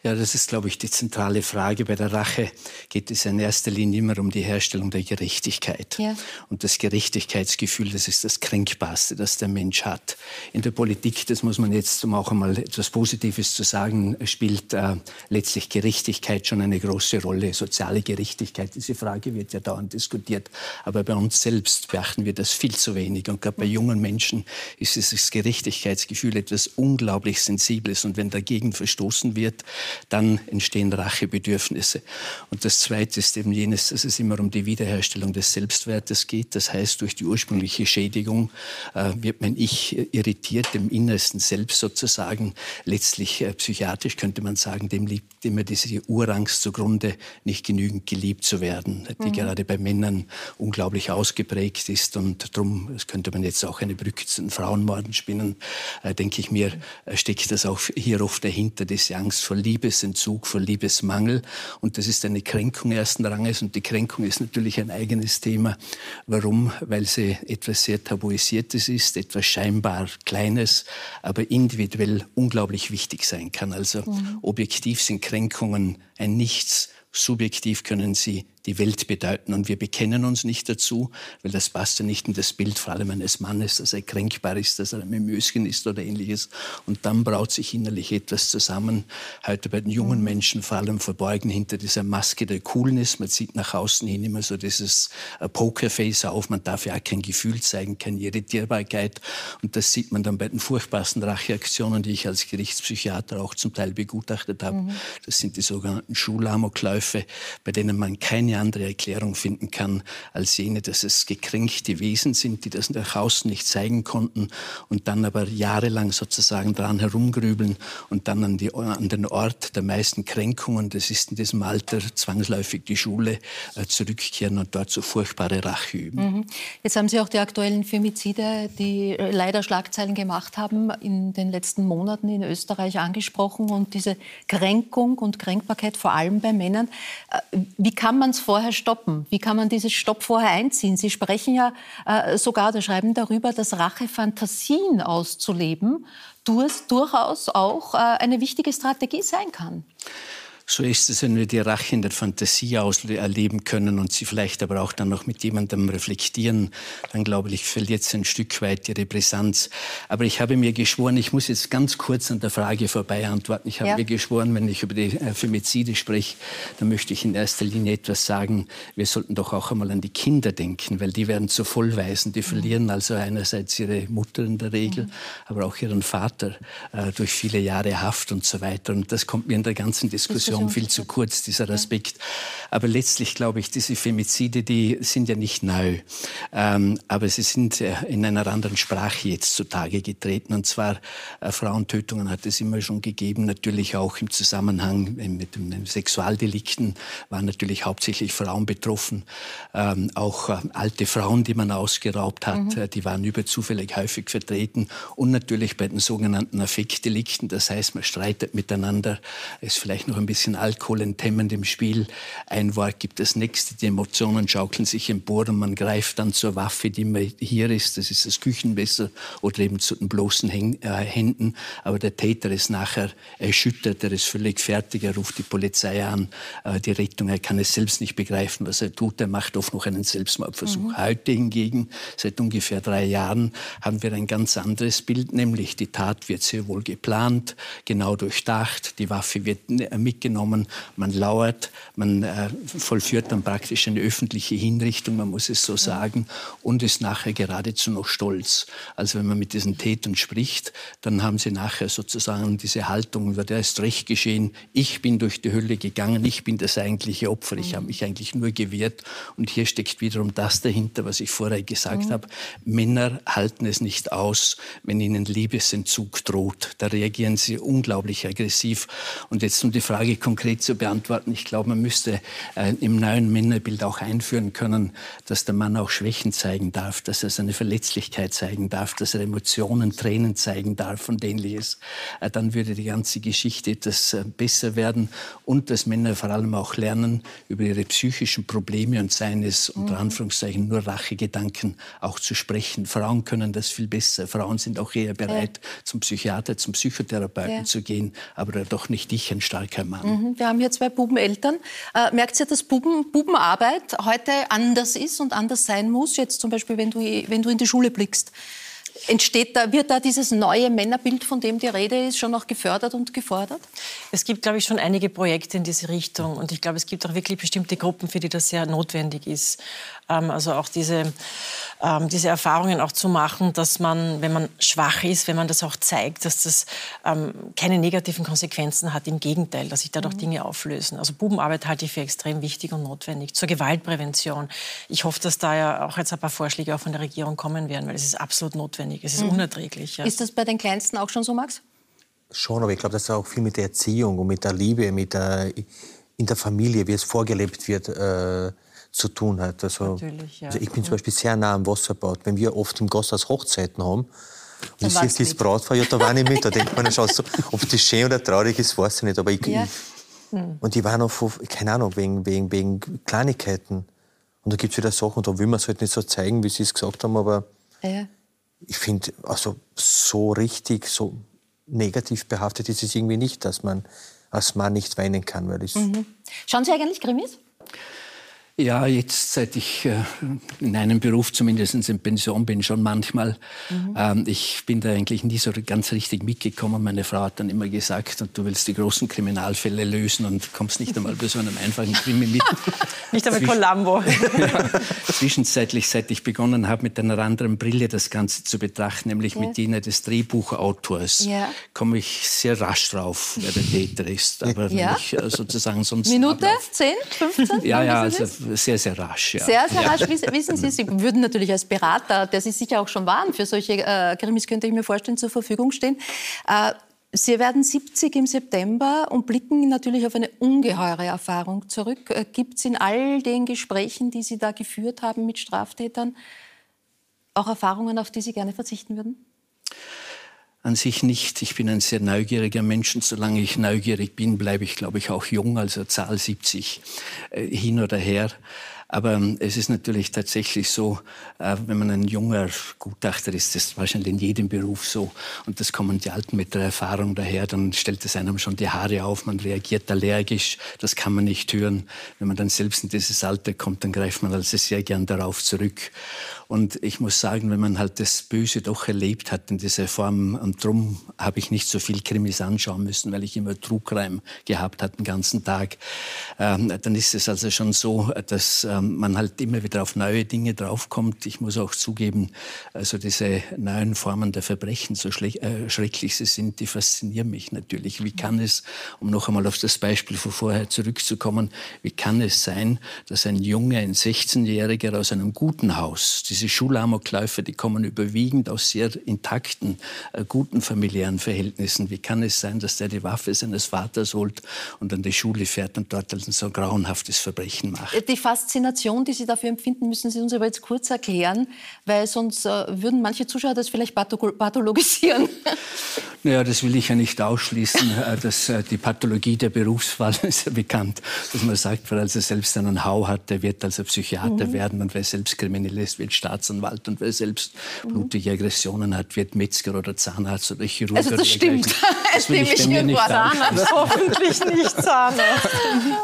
Ja, das ist, glaube ich, die zentrale Frage. Bei der Rache geht es in erster Linie immer um die Herstellung der Gerechtigkeit. Ja. Und das Gerechtigkeitsgefühl, das ist das Kränkbarste, das der Mensch hat. In der Politik, das muss man jetzt, um auch einmal etwas Positives zu sagen, spielt äh, letztlich Gerechtigkeit schon eine große Rolle. Soziale Gerechtigkeit, diese Frage wird ja dauernd diskutiert. Aber bei uns selbst beachten wir das viel zu wenig. Und gerade bei jungen Menschen ist dieses Gerechtigkeitsgefühl etwas unglaublich Sensibles. Und wenn dagegen verstoßen wird, dann entstehen Rachebedürfnisse. Und das Zweite ist eben jenes, dass es immer um die Wiederherstellung des Selbstwertes geht. Das heißt, durch die ursprüngliche Schädigung äh, wird mein Ich irritiert, dem innersten Selbst sozusagen. Letztlich äh, psychiatrisch könnte man sagen, dem liegt immer diese Urangst zugrunde, nicht genügend geliebt zu werden, die mhm. gerade bei Männern unglaublich ausgeprägt ist. Und darum, das könnte man jetzt auch eine Brücke zu den Frauenmorden spinnen, äh, denke ich mir, äh, steckt das auch hier oft dahinter, diese Angst vor Liebesentzug, vor Liebesmangel. Und das ist eine Kränkung ersten Ranges. Und die Kränkung ist natürlich ein eigenes Thema. Warum? Weil sie etwas sehr Tabuisiertes ist, etwas scheinbar Kleines, aber individuell unglaublich wichtig sein kann. Also mhm. objektiv sind Kränkungen ein Nichts, subjektiv können sie die Welt bedeuten. Und wir bekennen uns nicht dazu, weil das passt ja nicht in das Bild, vor allem eines Mannes, dass er kränkbar ist, dass er ein Mimöschen ist oder ähnliches. Und dann braut sich innerlich etwas zusammen. Heute bei den jungen mhm. Menschen vor allem verborgen hinter dieser Maske der Coolness. Man sieht nach außen hin immer so dieses äh, Pokerface auf. Man darf ja auch kein Gefühl zeigen, keine Irritierbarkeit. Und das sieht man dann bei den furchtbarsten Racheaktionen, die ich als Gerichtspsychiater auch zum Teil begutachtet habe. Mhm. Das sind die sogenannten Schulamokläufe, bei denen man keine keine andere Erklärung finden kann als jene, dass es gekränkte Wesen sind, die das nach außen nicht zeigen konnten und dann aber jahrelang sozusagen dran herumgrübeln und dann an, die, an den Ort der meisten Kränkungen, das ist in diesem Alter zwangsläufig die Schule, äh, zurückkehren und dort so furchtbare Rache üben. Mhm. Jetzt haben Sie auch die aktuellen Femizide, die äh, leider Schlagzeilen gemacht haben, in den letzten Monaten in Österreich angesprochen und diese Kränkung und Kränkbarkeit vor allem bei Männern. Äh, wie kann man es vorher stoppen? Wie kann man dieses Stopp vorher einziehen? Sie sprechen ja äh, sogar oder schreiben darüber, dass Rachefantasien auszuleben durchaus auch äh, eine wichtige Strategie sein kann. So ist es, wenn wir die Rache in der Fantasie erleben können und sie vielleicht aber auch dann noch mit jemandem reflektieren, dann glaube ich, verliert sie ein Stück weit ihre Brisanz. Aber ich habe mir geschworen, ich muss jetzt ganz kurz an der Frage vorbei antworten. Ich habe ja. mir geschworen, wenn ich über die Femizide spreche, dann möchte ich in erster Linie etwas sagen. Wir sollten doch auch einmal an die Kinder denken, weil die werden zu Vollweisen. Die verlieren also einerseits ihre Mutter in der Regel, mhm. aber auch ihren Vater äh, durch viele Jahre Haft und so weiter. Und das kommt mir in der ganzen Diskussion Diskussion viel zu kurz, dieser Aspekt. Aber letztlich glaube ich, diese Femizide, die sind ja nicht neu. Ähm, aber sie sind in einer anderen Sprache jetzt zutage getreten. Und zwar äh, Frauentötungen hat es immer schon gegeben, natürlich auch im Zusammenhang mit den Sexualdelikten waren natürlich hauptsächlich Frauen betroffen. Ähm, auch äh, alte Frauen, die man ausgeraubt hat, mhm. Äh, die waren überzufällig häufig vertreten. Und natürlich bei den sogenannten Affektdelikten, das heißt, man streitet miteinander, ist vielleicht noch ein bisschen bisschen Alkohol enthemmend im Spiel. Ein Wort gibt das nächste, die Emotionen schaukeln sich empor und man greift dann zur Waffe, die immer hier ist. Das ist das Küchenmesser oder eben zu den bloßen äh, Händen. Aber der Täter ist nachher erschüttert, er ist völlig fertig, er ruft die Polizei an, äh, die Rettung, er kann es selbst nicht begreifen, was er tut. Er macht oft noch einen Selbstmordversuch. Mhm. Heute hingegen, seit ungefähr drei Jahren, haben wir ein ganz anderes Bild, nämlich die Tat wird sehr wohl geplant, genau durchdacht, die Waffe wird äh, mitgenommen genommen. Man lauert, man äh, vollführt dann praktisch eine öffentliche Hinrichtung, man muss es so sagen, und ist nachher geradezu noch stolz. Also wenn man mit diesen Tätern spricht, dann haben sie nachher sozusagen diese Haltung, der ist recht geschehen, ich bin durch die Hölle gegangen, ich bin das eigentliche Opfer, ich habe mich eigentlich nur gewehrt. Und hier steckt wiederum das dahinter, was ich vorher gesagt mhm. habe. Männer halten es nicht aus, wenn ihnen Liebesentzug droht. Da reagieren sie unglaublich aggressiv. Und jetzt um die Frage konkret zu beantworten. Ich glaube, man müsste äh, im neuen Männerbild auch einführen können, dass der Mann auch Schwächen zeigen darf, dass er seine Verletzlichkeit zeigen darf, dass er Emotionen, Tränen zeigen darf und ähnliches. Äh, dann würde die ganze Geschichte etwas äh, besser werden und dass Männer vor allem auch lernen, über ihre psychischen Probleme und seien es unter mhm. Anführungszeichen nur Rachegedanken auch zu sprechen. Frauen können das viel besser. Frauen sind auch eher bereit, ja. zum Psychiater, zum Psychotherapeuten ja. zu gehen, aber doch nicht ich, ein starker Mann. Mhm. Wir haben hier zwei Bubeneltern. Äh, merkt ihr, dass Buben, Bubenarbeit heute anders ist und anders sein muss? Jetzt zum Beispiel, wenn du, wenn du in die Schule blickst. Entsteht da, wird da dieses neue Männerbild, von dem die Rede ist, schon noch gefördert und gefordert? Es gibt, glaube ich, schon einige Projekte in diese Richtung. Und ich glaube, es gibt auch wirklich bestimmte Gruppen, für die das sehr notwendig ist. Ähm, also auch diese, ähm, diese Erfahrungen auch zu machen, dass man, wenn man schwach ist, wenn man das auch zeigt, dass das ähm, keine negativen Konsequenzen hat. Im Gegenteil, dass sich dadurch mhm. Dinge auflösen. Also Bubenarbeit halte ich für extrem wichtig und notwendig. Zur Gewaltprävention. Ich hoffe, dass da ja auch jetzt ein paar Vorschläge auch von der Regierung kommen werden, weil es ist absolut notwendig. Es ist mhm. unerträglich. Ja. Ist das bei den Kleinsten auch schon so, Max? Schon, aber ich glaube, das hat auch viel mit der Erziehung und mit der Liebe, mit der, in der Familie, wie es vorgelebt wird, äh, zu tun hat. Also, ja. also ich bin zum Beispiel sehr nah am Wasserbad. Wenn wir oft im Gosshaus Hochzeiten haben, und ich sehe das Brautfeuer, ja, da war ich mit. Da (laughs) denkt man schon so, ob das schön oder traurig ist, weiß ich nicht. Aber ich, ja. hm. Und die waren auch, keine Ahnung, wegen, wegen, wegen Kleinigkeiten. Und da gibt es wieder Sachen, da will man es halt nicht so zeigen, wie sie es gesagt haben, aber ja. Ich finde, also so richtig, so negativ behaftet ist es irgendwie nicht, dass man als Mann nicht weinen kann. Weil mhm. Schauen Sie eigentlich Krimis? Ja, jetzt seit ich äh, in einem Beruf zumindest in Pension bin, schon manchmal. Mhm. Ähm, ich bin da eigentlich nie so ganz richtig mitgekommen. Meine Frau hat dann immer gesagt, du willst die großen Kriminalfälle lösen und kommst nicht einmal bei so einem einfachen Krimi mit. (laughs) nicht einmal Columbo. ja, (laughs) zwischenzeitlich, seit ich begonnen habe, mit einer anderen Brille das Ganze zu betrachten, nämlich ja. mit jener des Drehbuchautors, ja. komme ich sehr rasch drauf, wer der Täter ist. Aber ich äh, sozusagen sonst... Minute? Ablauf. 10? 15? Ja, ja, also sehr, sehr rasch. Ja. Sehr, sehr rasch. Wissen Sie, Sie würden natürlich als Berater, der Sie sicher auch schon waren, für solche äh, Krimis, könnte ich mir vorstellen, zur Verfügung stehen. Äh, Sie werden 70 im September und blicken natürlich auf eine ungeheure Erfahrung zurück. Äh, Gibt es in all den Gesprächen, die Sie da geführt haben mit Straftätern, auch Erfahrungen, auf die Sie gerne verzichten würden? An sich nicht. Ich bin ein sehr neugieriger Mensch und solange ich neugierig bin, bleibe ich, glaube ich, auch jung, also Zahl 70 äh, hin oder her. Aber ähm, es ist natürlich tatsächlich so, äh, wenn man ein junger Gutachter ist, das ist wahrscheinlich in jedem Beruf so, und das kommen die Alten mit der Erfahrung daher, dann stellt es einem schon die Haare auf, man reagiert allergisch, das kann man nicht hören. Wenn man dann selbst in dieses Alter kommt, dann greift man also sehr gern darauf zurück. Und ich muss sagen, wenn man halt das Böse doch erlebt hat in dieser Form, und darum habe ich nicht so viel Krimis anschauen müssen, weil ich immer Trugreim gehabt habe den ganzen Tag, ähm, dann ist es also schon so, dass ähm, man halt immer wieder auf neue Dinge draufkommt. Ich muss auch zugeben, also diese neuen Formen der Verbrechen, so äh, schrecklich sie sind, die faszinieren mich natürlich. Wie kann es, um noch einmal auf das Beispiel von vorher zurückzukommen, wie kann es sein, dass ein Junge, ein 16-Jähriger aus einem guten Haus, diese Schulamokläufe, die kommen überwiegend aus sehr intakten, äh, guten familiären Verhältnissen. Wie kann es sein, dass der die Waffe seines Vaters holt und an die Schule fährt und dort ein so grauenhaftes Verbrechen macht? Die Faszination, die Sie dafür empfinden, müssen Sie uns aber jetzt kurz erklären, weil sonst äh, würden manche Zuschauer das vielleicht pathologisieren. (laughs) Naja, das will ich ja nicht ausschließen. (laughs) Äh, dass, äh, die Pathologie der Berufswahl (laughs) ist ja bekannt, dass man sagt, wer also selbst einen Hau hat, der wird also Psychiater mhm. werden und wer selbst kriminell ist, wird Staatsanwalt und wer selbst mhm. blutige Aggressionen hat, wird Metzger oder Zahnarzt oder Chirurg. Also das stimmt. Das will ich bei nicht Zahnarzt, hoffentlich nicht Zahnarzt.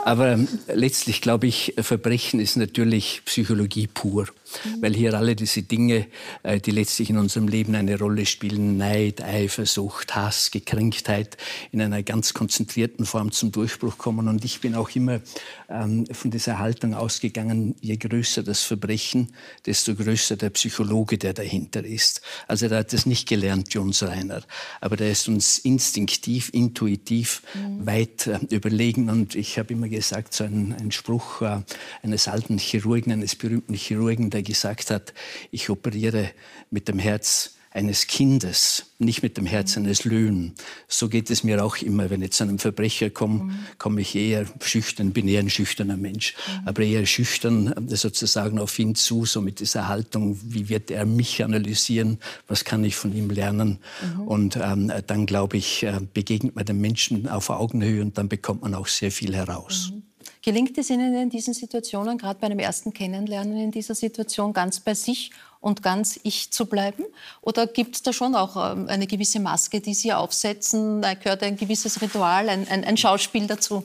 Aber ähm, letztlich glaube ich, Verbrechen ist natürlich Psychologie pur. Mhm. Weil hier alle diese Dinge, äh, die letztlich in unserem Leben eine Rolle spielen, Neid, Eifersucht, Hass, Gekränktheit, in einer ganz konzentrierten Form zum Durchbruch kommen. Und ich bin auch immer ähm, von dieser Haltung ausgegangen, je größer das Verbrechen, desto größer der Psychologe, der dahinter ist. Also er hat das nicht gelernt, Jones Reiner, aber der ist uns instinktiv, intuitiv mhm. weit äh, überlegen. Und ich habe immer gesagt, so ein, ein Spruch äh, eines alten Chirurgen, eines berühmten Chirurgen, der gesagt hat, ich operiere mit dem Herz eines Kindes, nicht mit dem Herz eines Löwen. So geht es mir auch immer, wenn ich zu einem Verbrecher komme, mhm. komme ich eher schüchtern, bin eher ein schüchterner Mensch, mhm. aber eher schüchtern sozusagen auf ihn zu, so mit dieser Haltung, wie wird er mich analysieren, was kann ich von ihm lernen. Mhm. Und ähm, dann, glaube ich, äh, begegnet man den Menschen auf Augenhöhe und dann bekommt man auch sehr viel heraus. Gelingt es Ihnen in diesen Situationen, gerade bei einem ersten Kennenlernen in dieser Situation, ganz bei sich und ganz ich zu bleiben? Oder gibt es da schon auch ähm, eine gewisse Maske, die Sie aufsetzen? Da gehört ein gewisses Ritual, ein, ein, ein Schauspiel dazu?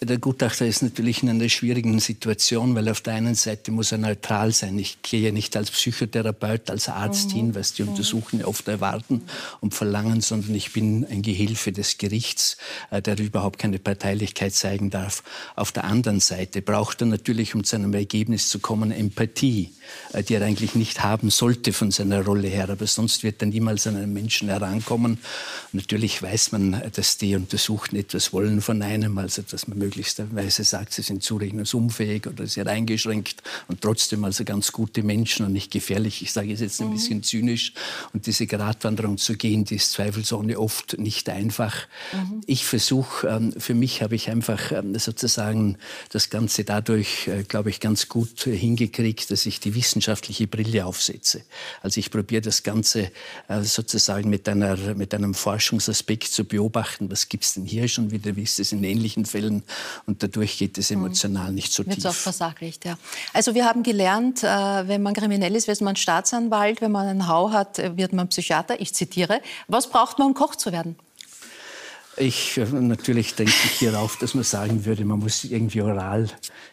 Der Gutachter ist natürlich in einer schwierigen Situation, weil auf der einen Seite muss er neutral sein. Ich gehe ja nicht als Psychotherapeut, als Arzt mhm. hin, was die mhm. Untersuchungen oft erwarten und verlangen, sondern ich bin ein Gehilfe des Gerichts, äh, der überhaupt keine Parteilichkeit zeigen darf. Auf der anderen Seite braucht er natürlich, um zu einem Ergebnis zu kommen, Empathie, äh, die er eigentlich nicht haben sollte von seiner Rolle her. Aber sonst wird er niemals an einen Menschen herankommen. Natürlich weiß man, dass die Untersuchten etwas wollen von einem, also dass man möglichsterweise sagt, sie sind zurechnungsunfähig oder sehr eingeschränkt und trotzdem also ganz gute Menschen und nicht gefährlich. Ich sage es jetzt ein mhm. bisschen zynisch. Und diese Gratwanderung zu gehen, die ist zweifelsohne oft nicht einfach. Mhm. Ich versuche, ähm, für mich habe ich einfach ähm, sozusagen das Ganze dadurch, äh, glaube ich, ganz gut hingekriegt, dass ich die wissenschaftliche Brille aufsetze. Also ich probiere das Ganze äh, sozusagen mit, einer, mit einem Forschungsaspekt zu beobachten. Was gibt es denn hier schon wieder? Wie ist es in ähnlichen Fällen? Und dadurch geht es emotional nicht so Wird's tief. auch versachlicht, ja. Also wir haben gelernt, äh, wenn man kriminell ist, wird man Staatsanwalt. Wenn man einen Hau hat, wird man Psychiater. Ich zitiere. Was braucht man, um Koch zu werden? Ich, äh, natürlich denke ich hierauf, dass man sagen würde, man muss irgendwie oral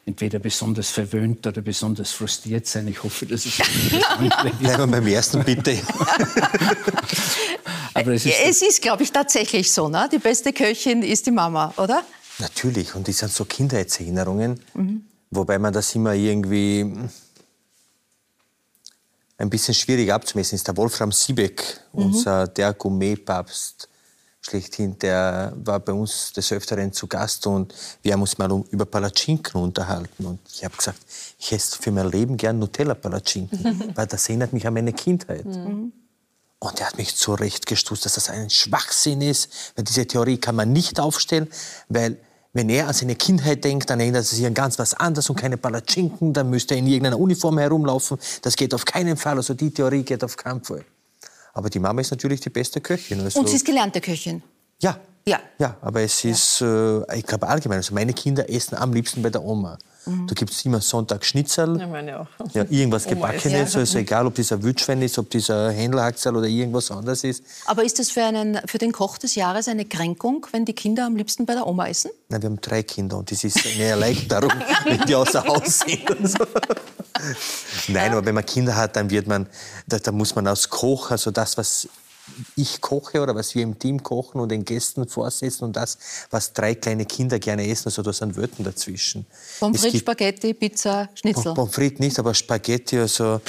entweder besonders verwöhnt oder besonders frustriert sein. Ich hoffe, dass es (laughs) Bleiben wir beim ersten, bitte. (laughs) Aber es ist, es ist glaube ich, tatsächlich so. Ne? Die beste Köchin ist die Mama, oder? Natürlich. Und das sind so Kindheitserinnerungen, mhm. wobei man das immer irgendwie ein bisschen schwierig abzumessen ist. Der Wolfram Siebeck, mhm. unser der Gourmet-Papst, schlechthin, der war bei uns des Öfteren zu Gast und wir haben uns mal über Palatschinken unterhalten. Und ich habe gesagt, ich esse für mein Leben gern Nutella-Palatschinken, (laughs) weil das erinnert mich an meine Kindheit. Mhm. Und er hat mich zurechtgestoßen, dass das ein Schwachsinn ist, weil diese Theorie kann man nicht aufstellen, weil wenn er an seine Kindheit denkt, dann erinnert er sich an ganz was anderes und keine Palatschinken, dann müsste er in irgendeiner Uniform herumlaufen. Das geht auf keinen Fall. Also die Theorie geht auf keinen Fall. Aber die Mama ist natürlich die beste Köchin. Also und sie ist gelernte Köchin? Ja. Ja. Ja, aber es ist, äh, ich glaube allgemein, also meine Kinder essen am liebsten bei der Oma. Mhm. Da gibt es immer Sonntag Schnitzel, ja, meine auch. Ja, irgendwas (laughs) Gebackenes, ja. also egal, ob dieser Wildschwein ist, ob dieser Händlerhaxel oder irgendwas anderes ist. Aber ist das für, einen, für den Koch des Jahres eine Kränkung, wenn die Kinder am liebsten bei der Oma essen? Nein, wir haben drei Kinder und das ist eine Erleichterung, (laughs) wenn die außer Haus sind. So. (laughs) Nein, aber wenn man Kinder hat, dann wird man, da, da muss man als Koch, also das, was ich koche oder was wir im Team kochen und den Gästen vorsetzen und das, was drei kleine Kinder gerne essen. Also da sind Wörter dazwischen. Pommes frites, Spaghetti, Pizza, Schnitzel. Pommes frites nicht, aber Spaghetti, also...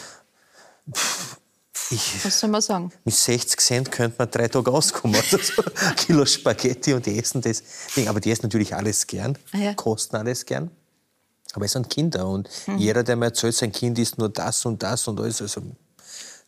Ich, was soll man sagen? Mit 60 Cent könnte man drei Tage auskommen. Also so ein Kilo Spaghetti und die essen das. Aber die essen natürlich alles gern, ah ja. kosten alles gern. Aber es sind Kinder und mhm. jeder, der mir erzählt, sein Kind isst nur das und das und alles, also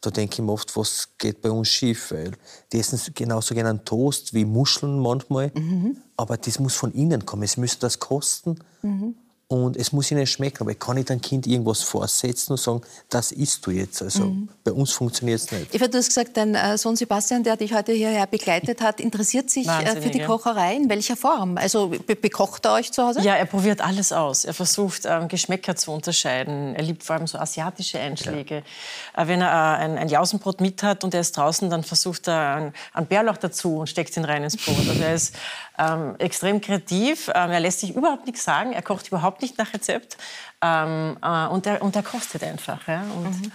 da denke ich mir oft, was geht bei uns schief, weil die essen genauso gerne einen Toast wie Muscheln manchmal, mhm. aber das muss von innen kommen, es müsste das kosten. Mhm und es muss ihnen schmecken. Aber ich kann nicht ein Kind irgendwas vorsetzen und sagen, das isst du jetzt. Also mhm. bei uns funktioniert es nicht. Eva, du hast gesagt, dein äh, Sohn Sebastian, der dich heute hierher begleitet hat, interessiert sich Wahnsinnig, für die Kocherei. In welcher Form? Also be bekocht er euch zu Hause? Ja, er probiert alles aus. Er versucht, ähm, Geschmäcker zu unterscheiden. Er liebt vor allem so asiatische Einschläge. Ja. Äh, wenn er äh, ein, ein Jausenbrot mit hat und er ist draußen, dann versucht er einen, einen Bärlauch dazu und steckt ihn rein ins Brot. Also er ist ähm, extrem kreativ. Ähm, er lässt sich überhaupt nichts sagen. Er kocht überhaupt nicht nach Rezept. Ähm, äh, und, er, und er kostet einfach. Ja? Und, mhm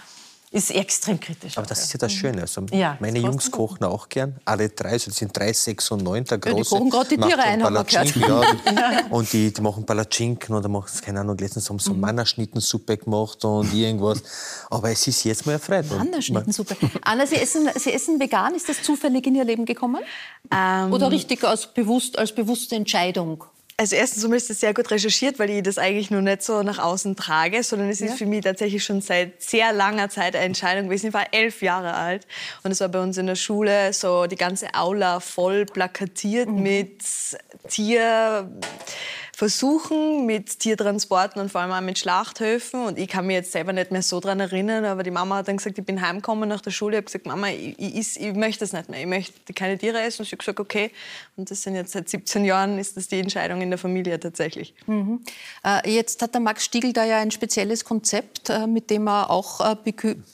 ist extrem kritisch. Aber das ist ja das Schöne. Also ja, meine Jungs kochen auch gern. Alle drei, also das sind drei, sechs und neun. Der große ja, die kochen gerade die Tiere ein, haben wir gehört. (laughs) Ja, und die, die machen Palatschinken oder machen, keine Ahnung, letztens haben sie so mhm. Mannerschnittensuppe gemacht und irgendwas. Aber es ist jetzt mal erfreut. Mannerschnittensuppe. Anna, Sie essen, Sie essen vegan. Ist das zufällig in Ihr Leben gekommen? Ähm, Oder richtig als, bewusst, als bewusste Entscheidung? Also erstens einmal ist es sehr gut recherchiert, weil ich das eigentlich nur nicht so nach außen trage, sondern es ist ja. für mich tatsächlich schon seit sehr langer Zeit eine Entscheidung gewesen. Ich war elf Jahre alt und es war bei uns in der Schule so die ganze Aula voll plakatiert mhm. mit Tier versuchen mit Tiertransporten und vor allem auch mit Schlachthöfen. Und ich kann mich jetzt selber nicht mehr so daran erinnern, aber die Mama hat dann gesagt, ich bin heimgekommen nach der Schule, ich habe gesagt, Mama, ich, ich, ich, möchte das nicht mehr, ich möchte keine Tiere essen. Und sie hat gesagt, okay. Und das sind jetzt seit 17 Jahren ist das die Entscheidung in der Familie tatsächlich. Mhm. Äh, jetzt hat der Max Stiegel da ja ein spezielles Konzept, äh, mit dem er auch äh,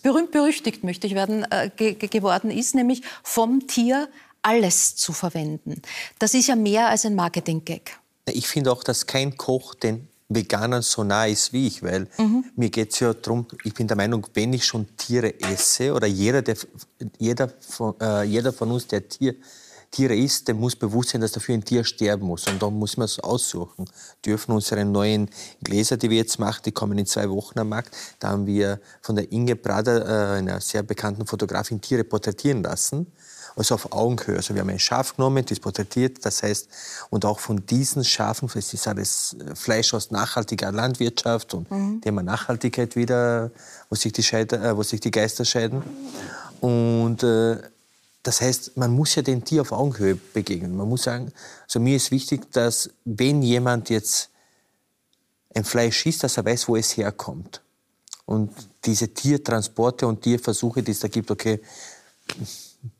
berühmt berüchtigt, möchte ich werden, äh, ge geworden ist, nämlich vom Tier alles zu verwenden. Das ist ja mehr als ein Marketing-Gag. Ich finde auch, dass kein Koch den Veganern so nah ist wie ich, weil mhm. mir geht es ja darum, ich bin der Meinung, wenn ich schon Tiere esse oder jeder, der, jeder, von, äh, jeder von uns, der Tier, Tiere isst, der muss bewusst sein, dass dafür ein Tier sterben muss. Und da muss man es aussuchen. Dürfen unsere neuen Gläser, die wir jetzt machen, die kommen in zwei Wochen am Markt. Da haben wir von der Inge Prader, äh, einer sehr bekannten Fotografin, Tiere porträtieren lassen also auf Augenhöhe. Also wir haben ein Schaf genommen, das porträtiert, das heißt, und auch von diesen Schafen, das ist alles Fleisch aus nachhaltiger Landwirtschaft und mhm. Thema Nachhaltigkeit wieder, wo sich die, Scheide, äh, wo sich die Geister scheiden. Und äh, das heißt, man muss ja dem Tier auf Augenhöhe begegnen. Man muss sagen, also mir ist wichtig, dass wenn jemand jetzt ein Fleisch isst, dass er weiß, wo es herkommt. Und diese Tiertransporte und Tierversuche, die es da gibt, okay,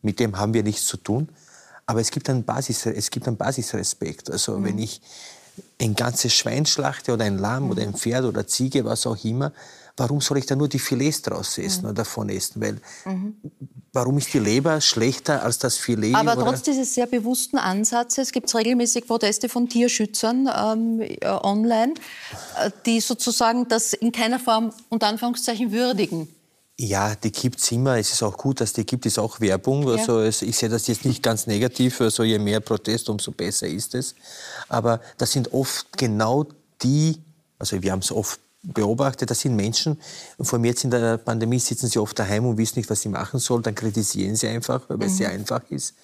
mit dem haben wir nichts zu tun. Aber es gibt einen, Basis, es gibt einen Basisrespekt. Also mhm. wenn ich ein ganzes Schwein schlachte oder ein Lamm mhm. oder ein Pferd oder Ziege, was auch immer, warum soll ich da nur die Filets draus essen mhm. oder davon essen? Weil mhm. warum ist die Leber schlechter als das Filet? Aber trotz dieses sehr bewussten Ansatzes gibt es regelmäßig Proteste von Tierschützern ähm, äh, online, äh, die sozusagen das in keiner Form unter Anführungszeichen würdigen. Ja, die gibt es immer. Es ist auch gut, dass die gibt. Es ist auch Werbung. Ja. Also ich sehe das jetzt nicht ganz negativ. Also je mehr Protest, umso besser ist es. Aber das sind oft genau die, also wir haben es oft beobachtet, das sind Menschen, vor allem jetzt in der Pandemie sitzen sie oft daheim und wissen nicht, was sie machen sollen. Dann kritisieren sie einfach, weil mhm. es sehr einfach ist.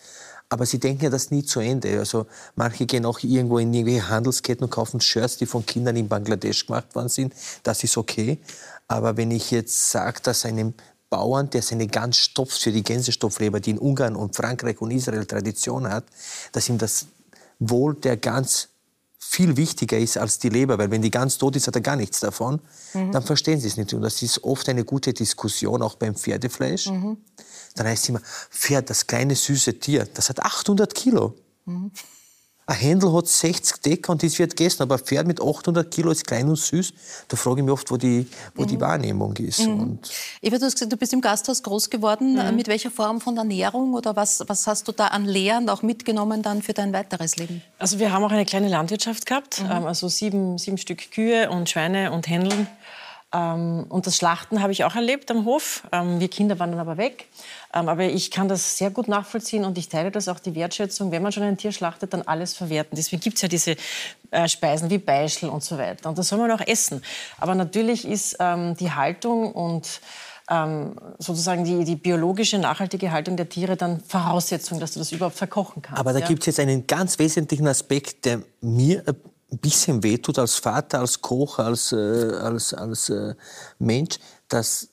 Aber sie denken ja das nie zu Ende. Also manche gehen auch irgendwo in irgendwelche Handelsketten und kaufen Shirts, die von Kindern in Bangladesch gemacht worden sind. Das ist okay. Aber wenn ich jetzt sage, dass einem Bauern, der seine Gans stopft für die Gänsestopfleber, die in Ungarn und Frankreich und Israel Tradition hat, dass ihm das Wohl der Gans viel wichtiger ist als die Leber, weil wenn die Gans tot ist, hat er gar nichts davon, mhm. dann verstehen sie es nicht. Und das ist oft eine gute Diskussion, auch beim Pferdefleisch. Mhm. Dann heißt es immer, Pferd, das kleine süße Tier, das hat 800 Kilo. Mhm. Ein Händel hat 60 Decker und das wird gegessen, aber ein Pferd mit 800 Kilo ist klein und süß. Da frage ich mich oft, wo die, wo mhm. die Wahrnehmung ist. Mhm. Und Eva, du hast gesagt, du bist im Gasthaus groß geworden. Mhm. Mit welcher Form von Ernährung oder was, was hast du da an Lehren auch mitgenommen dann für dein weiteres Leben? Also wir haben auch eine kleine Landwirtschaft gehabt, mhm. ähm, also sieben, sieben Stück Kühe und Schweine und Händeln. Ähm, und das Schlachten habe ich auch erlebt am Hof. Ähm, wir Kinder waren dann aber weg. Ähm, aber ich kann das sehr gut nachvollziehen und ich teile das auch die Wertschätzung, wenn man schon ein Tier schlachtet, dann alles verwerten. Deswegen gibt es ja diese äh, Speisen wie Beischel und so weiter. Und das soll man auch essen. Aber natürlich ist die Haltung und sozusagen die, die, biologische, nachhaltige Haltung der Tiere dann Voraussetzung, dass du das überhaupt verkochen kannst. Aber da ja? gibt es jetzt einen ganz wesentlichen Aspekt, der mir ein bisschen wehtut als Vater, als Koch, als, äh, als, als äh, Mensch, dass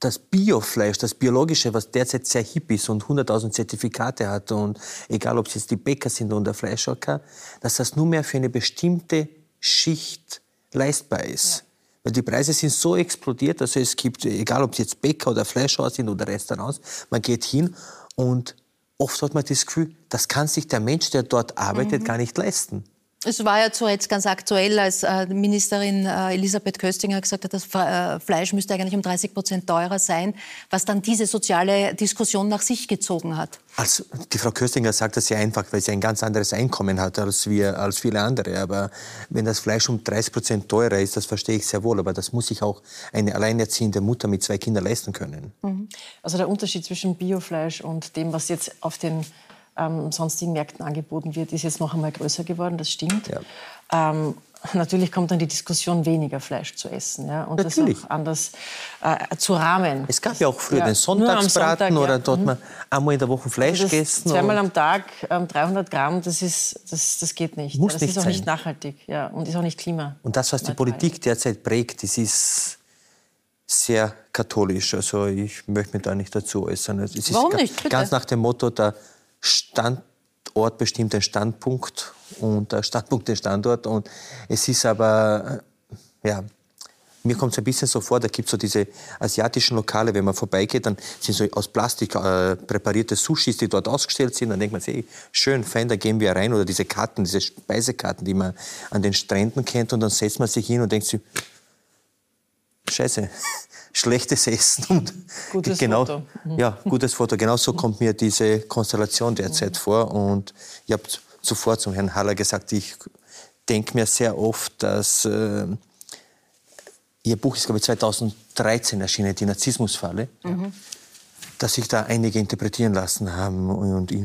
das Biofleisch, das Biologische, was derzeit sehr hip ist und 100.000 Zertifikate hat und egal, ob es jetzt die Bäcker sind oder Fleischhocker, dass das nur mehr für eine bestimmte Schicht leistbar ist. Ja. Weil die Preise sind so explodiert, also es gibt, egal ob es jetzt Bäcker oder Fleischhauer sind oder Restaurants, man geht hin und oft hat man das Gefühl, das kann sich der Mensch, der dort arbeitet, mhm. gar nicht leisten. Es war ja zuletzt ganz aktuell, als äh, Ministerin äh, Elisabeth Köstinger gesagt hat, das äh, Fleisch müsste eigentlich um 30 Prozent teurer sein, was dann diese soziale Diskussion nach sich gezogen hat. Also, die Frau Köstinger sagt das sehr einfach, weil sie ein ganz anderes Einkommen hat als wir, als viele andere. Aber wenn das Fleisch um 30 Prozent teurer ist, das verstehe ich sehr wohl. Aber das muss sich auch eine alleinerziehende Mutter mit zwei Kindern leisten können. Mhm. Also der Unterschied zwischen Biofleisch und dem, was jetzt auf den ähm, sonstigen Märkten angeboten wird, ist jetzt noch einmal größer geworden, das stimmt. Ja. Ähm, natürlich kommt dann die Diskussion, weniger Fleisch zu essen ja, und natürlich. das auch anders äh, zu rahmen. Es gab ja auch früher ja, den Sonntagsbraten Sonntag, oder dort mhm. man einmal in der Woche Fleisch also gegessen. Zweimal am Tag ähm, 300 Gramm, das, ist, das, das geht nicht. Muss das nicht ist auch sein. nicht nachhaltig ja, und ist auch nicht klima. Und das, was die Politik derzeit prägt, das ist sehr katholisch. Also ich möchte mich da nicht dazu äußern. Es Warum nicht? Bitte. Ganz nach dem Motto, der Standort bestimmt den Standpunkt und der Standpunkt den Standort. Und es ist aber, äh, ja, mir kommt es ein bisschen so vor, da gibt es so diese asiatischen Lokale, wenn man vorbeigeht, dann sind so aus Plastik äh, präparierte Sushis, die dort ausgestellt sind. Dann denkt man sich, schön, fein, da gehen wir rein. Oder diese Karten, diese Speisekarten, die man an den Stränden kennt. Und dann setzt man sich hin und denkt sich, scheiße, schlechtes Essen. Und gutes genau, Foto. Mhm. Ja, gutes Foto. Genau so kommt mir diese Konstellation derzeit mhm. vor. Und ich habe zuvor zum Herrn Haller gesagt, ich denke mir sehr oft, dass äh, Ihr Buch ist, glaube ich, 2013 erschienen, die Narzissmusfalle, mhm. dass sich da einige interpretieren lassen haben. Und ich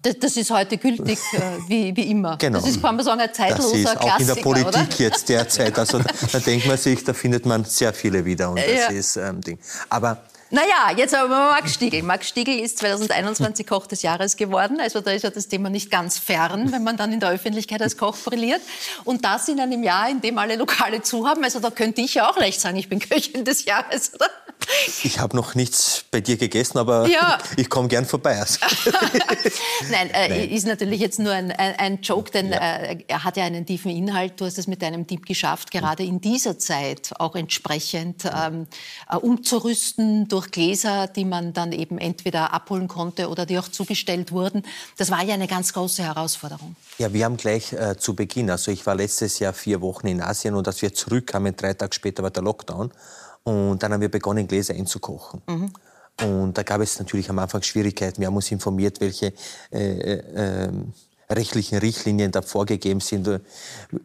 das, das, ist heute gültig, äh, wie, wie, immer. Genau. Das ist, kann man sagen, ein zeitloser das ist Klassiker, auch in der Politik oder? jetzt derzeit. Also da, da, denkt man sich, da findet man sehr viele wieder. Und das ja. ist ähm, Ding. Aber naja, jetzt aber mal Max Stiegel. Max Stiegel ist 2021 Koch des Jahres geworden. Also da ist ja das Thema nicht ganz fern, wenn man dann in der Öffentlichkeit als Koch brilliert. Und das in einem Jahr, in dem alle Lokale zu haben. Also da könnte ich ja auch leicht sagen, ich bin Köchin des Jahres, oder? Ich habe noch nichts bei dir gegessen, aber ja. (laughs) ich komme gern vorbei. Also. (laughs) Nein, äh, Nein, ist natürlich jetzt nur ein, ein, ein Joke, denn ja. äh, er hat ja einen tiefen Inhalt. Du hast es mit deinem Team geschafft, gerade in dieser Zeit auch entsprechend ähm, äh, umzurüsten durch Gläser, die man dann eben entweder abholen konnte oder die auch zugestellt wurden. Das war ja eine ganz große Herausforderung. Ja, wir haben gleich äh, zu Beginn, also ich war letztes Jahr vier Wochen in Asien und als wir zurückkamen, drei Tage später war der Lockdown. Und dann haben wir begonnen, Gläser einzukochen. Mhm. Und da gab es natürlich am Anfang Schwierigkeiten. Wir haben uns informiert, welche äh, äh, rechtlichen Richtlinien da vorgegeben sind, äh,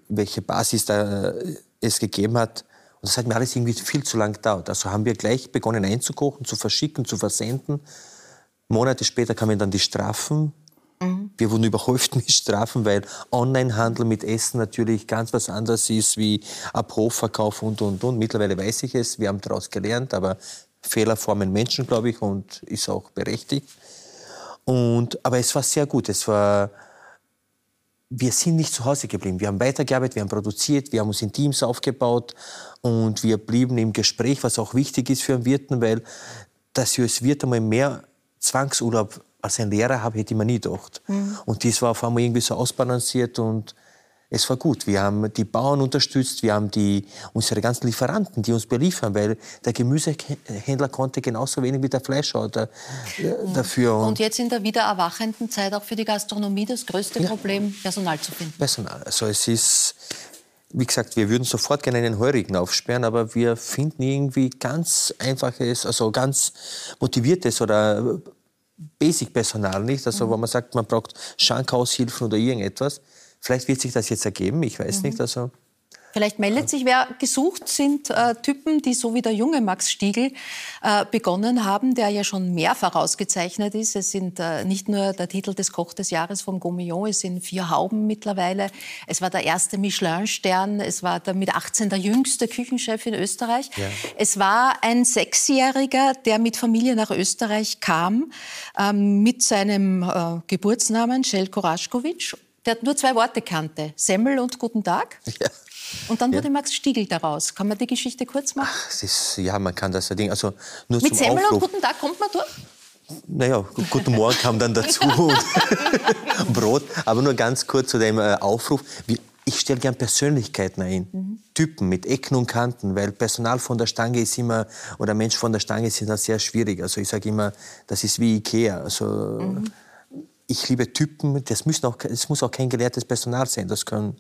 welche Basis da äh, es gegeben hat. Und das hat mir alles irgendwie viel zu lang gedauert. Also haben wir gleich begonnen einzukochen, zu verschicken, zu versenden. Monate später kamen dann die Strafen Mhm. Wir wurden überhäuft (laughs) mit Strafen, weil Onlinehandel mit Essen natürlich ganz was anderes ist wie Abrufverkauf und, und, und. Mittlerweile weiß ich es, wir haben daraus gelernt, aber Fehler formen Menschen, glaube ich, und ist auch berechtigt. Und, aber es war sehr gut. Es war, wir sind nicht zu Hause geblieben. Wir haben weitergearbeitet, wir haben produziert, wir haben uns in Teams aufgebaut und wir blieben im Gespräch, was auch wichtig ist für einen Wirten, weil dass wir als Wirt einmal mehr Zwangsurlaub als ein Lehrer habe, hätte ich mir nie gedacht. Mhm. Und das war auf einmal irgendwie so ausbalanciert und es war gut. Wir haben die Bauern unterstützt, wir haben die, unsere ganzen Lieferanten, die uns beliefern, weil der Gemüsehändler konnte genauso wenig wie der Fleischhauer da, äh, dafür. Und, und jetzt in der wieder erwachenden Zeit auch für die Gastronomie das größte ja. Problem, Personal zu finden. Personal. Also es ist, wie gesagt, wir würden sofort gerne einen Heurigen aufsperren, aber wir finden irgendwie ganz einfaches, also ganz motiviertes oder Basic-Personal nicht, also mhm. wo man sagt, man braucht Schankaushilfen oder irgendetwas. Vielleicht wird sich das jetzt ergeben, ich weiß mhm. nicht. Also Vielleicht meldet sich wer gesucht sind äh, Typen, die so wie der junge Max Stiegel äh, begonnen haben, der ja schon mehrfach ausgezeichnet ist. Es sind äh, nicht nur der Titel des Koch des Jahres vom Gomillon, es sind vier Hauben mittlerweile. Es war der erste Michelin-Stern, es war der mit 18 der jüngste Küchenchef in Österreich. Ja. Es war ein Sechsjähriger, der mit Familie nach Österreich kam, ähm, mit seinem äh, Geburtsnamen Jelko Raschkowitsch der nur zwei Worte kannte, Semmel und Guten Tag. (laughs) Ja. Und dann wurde ja. Max Stiegel daraus. Kann man die Geschichte kurz machen? Ach, ist, ja, man kann das Ding. Also nur Mit zum Semmel Aufruf. und Guten Tag kommt man durch? Naja, guten Morgen kam dann dazu (laughs) und (laughs) Brot. Aber nur ganz kurz zu dem äh, Aufruf. Ich stelle gern Persönlichkeiten ein, mhm. Typen mit Ecken und Kanten, weil Personal von der Stange ist immer, oder Mensch von der Stange ist immer sehr schwierig. Also ich sage immer, das ist wie Ikea. Also mhm. Ich liebe Typen, das, müssen auch, das muss auch kein gelehrtes Personal sein. Das können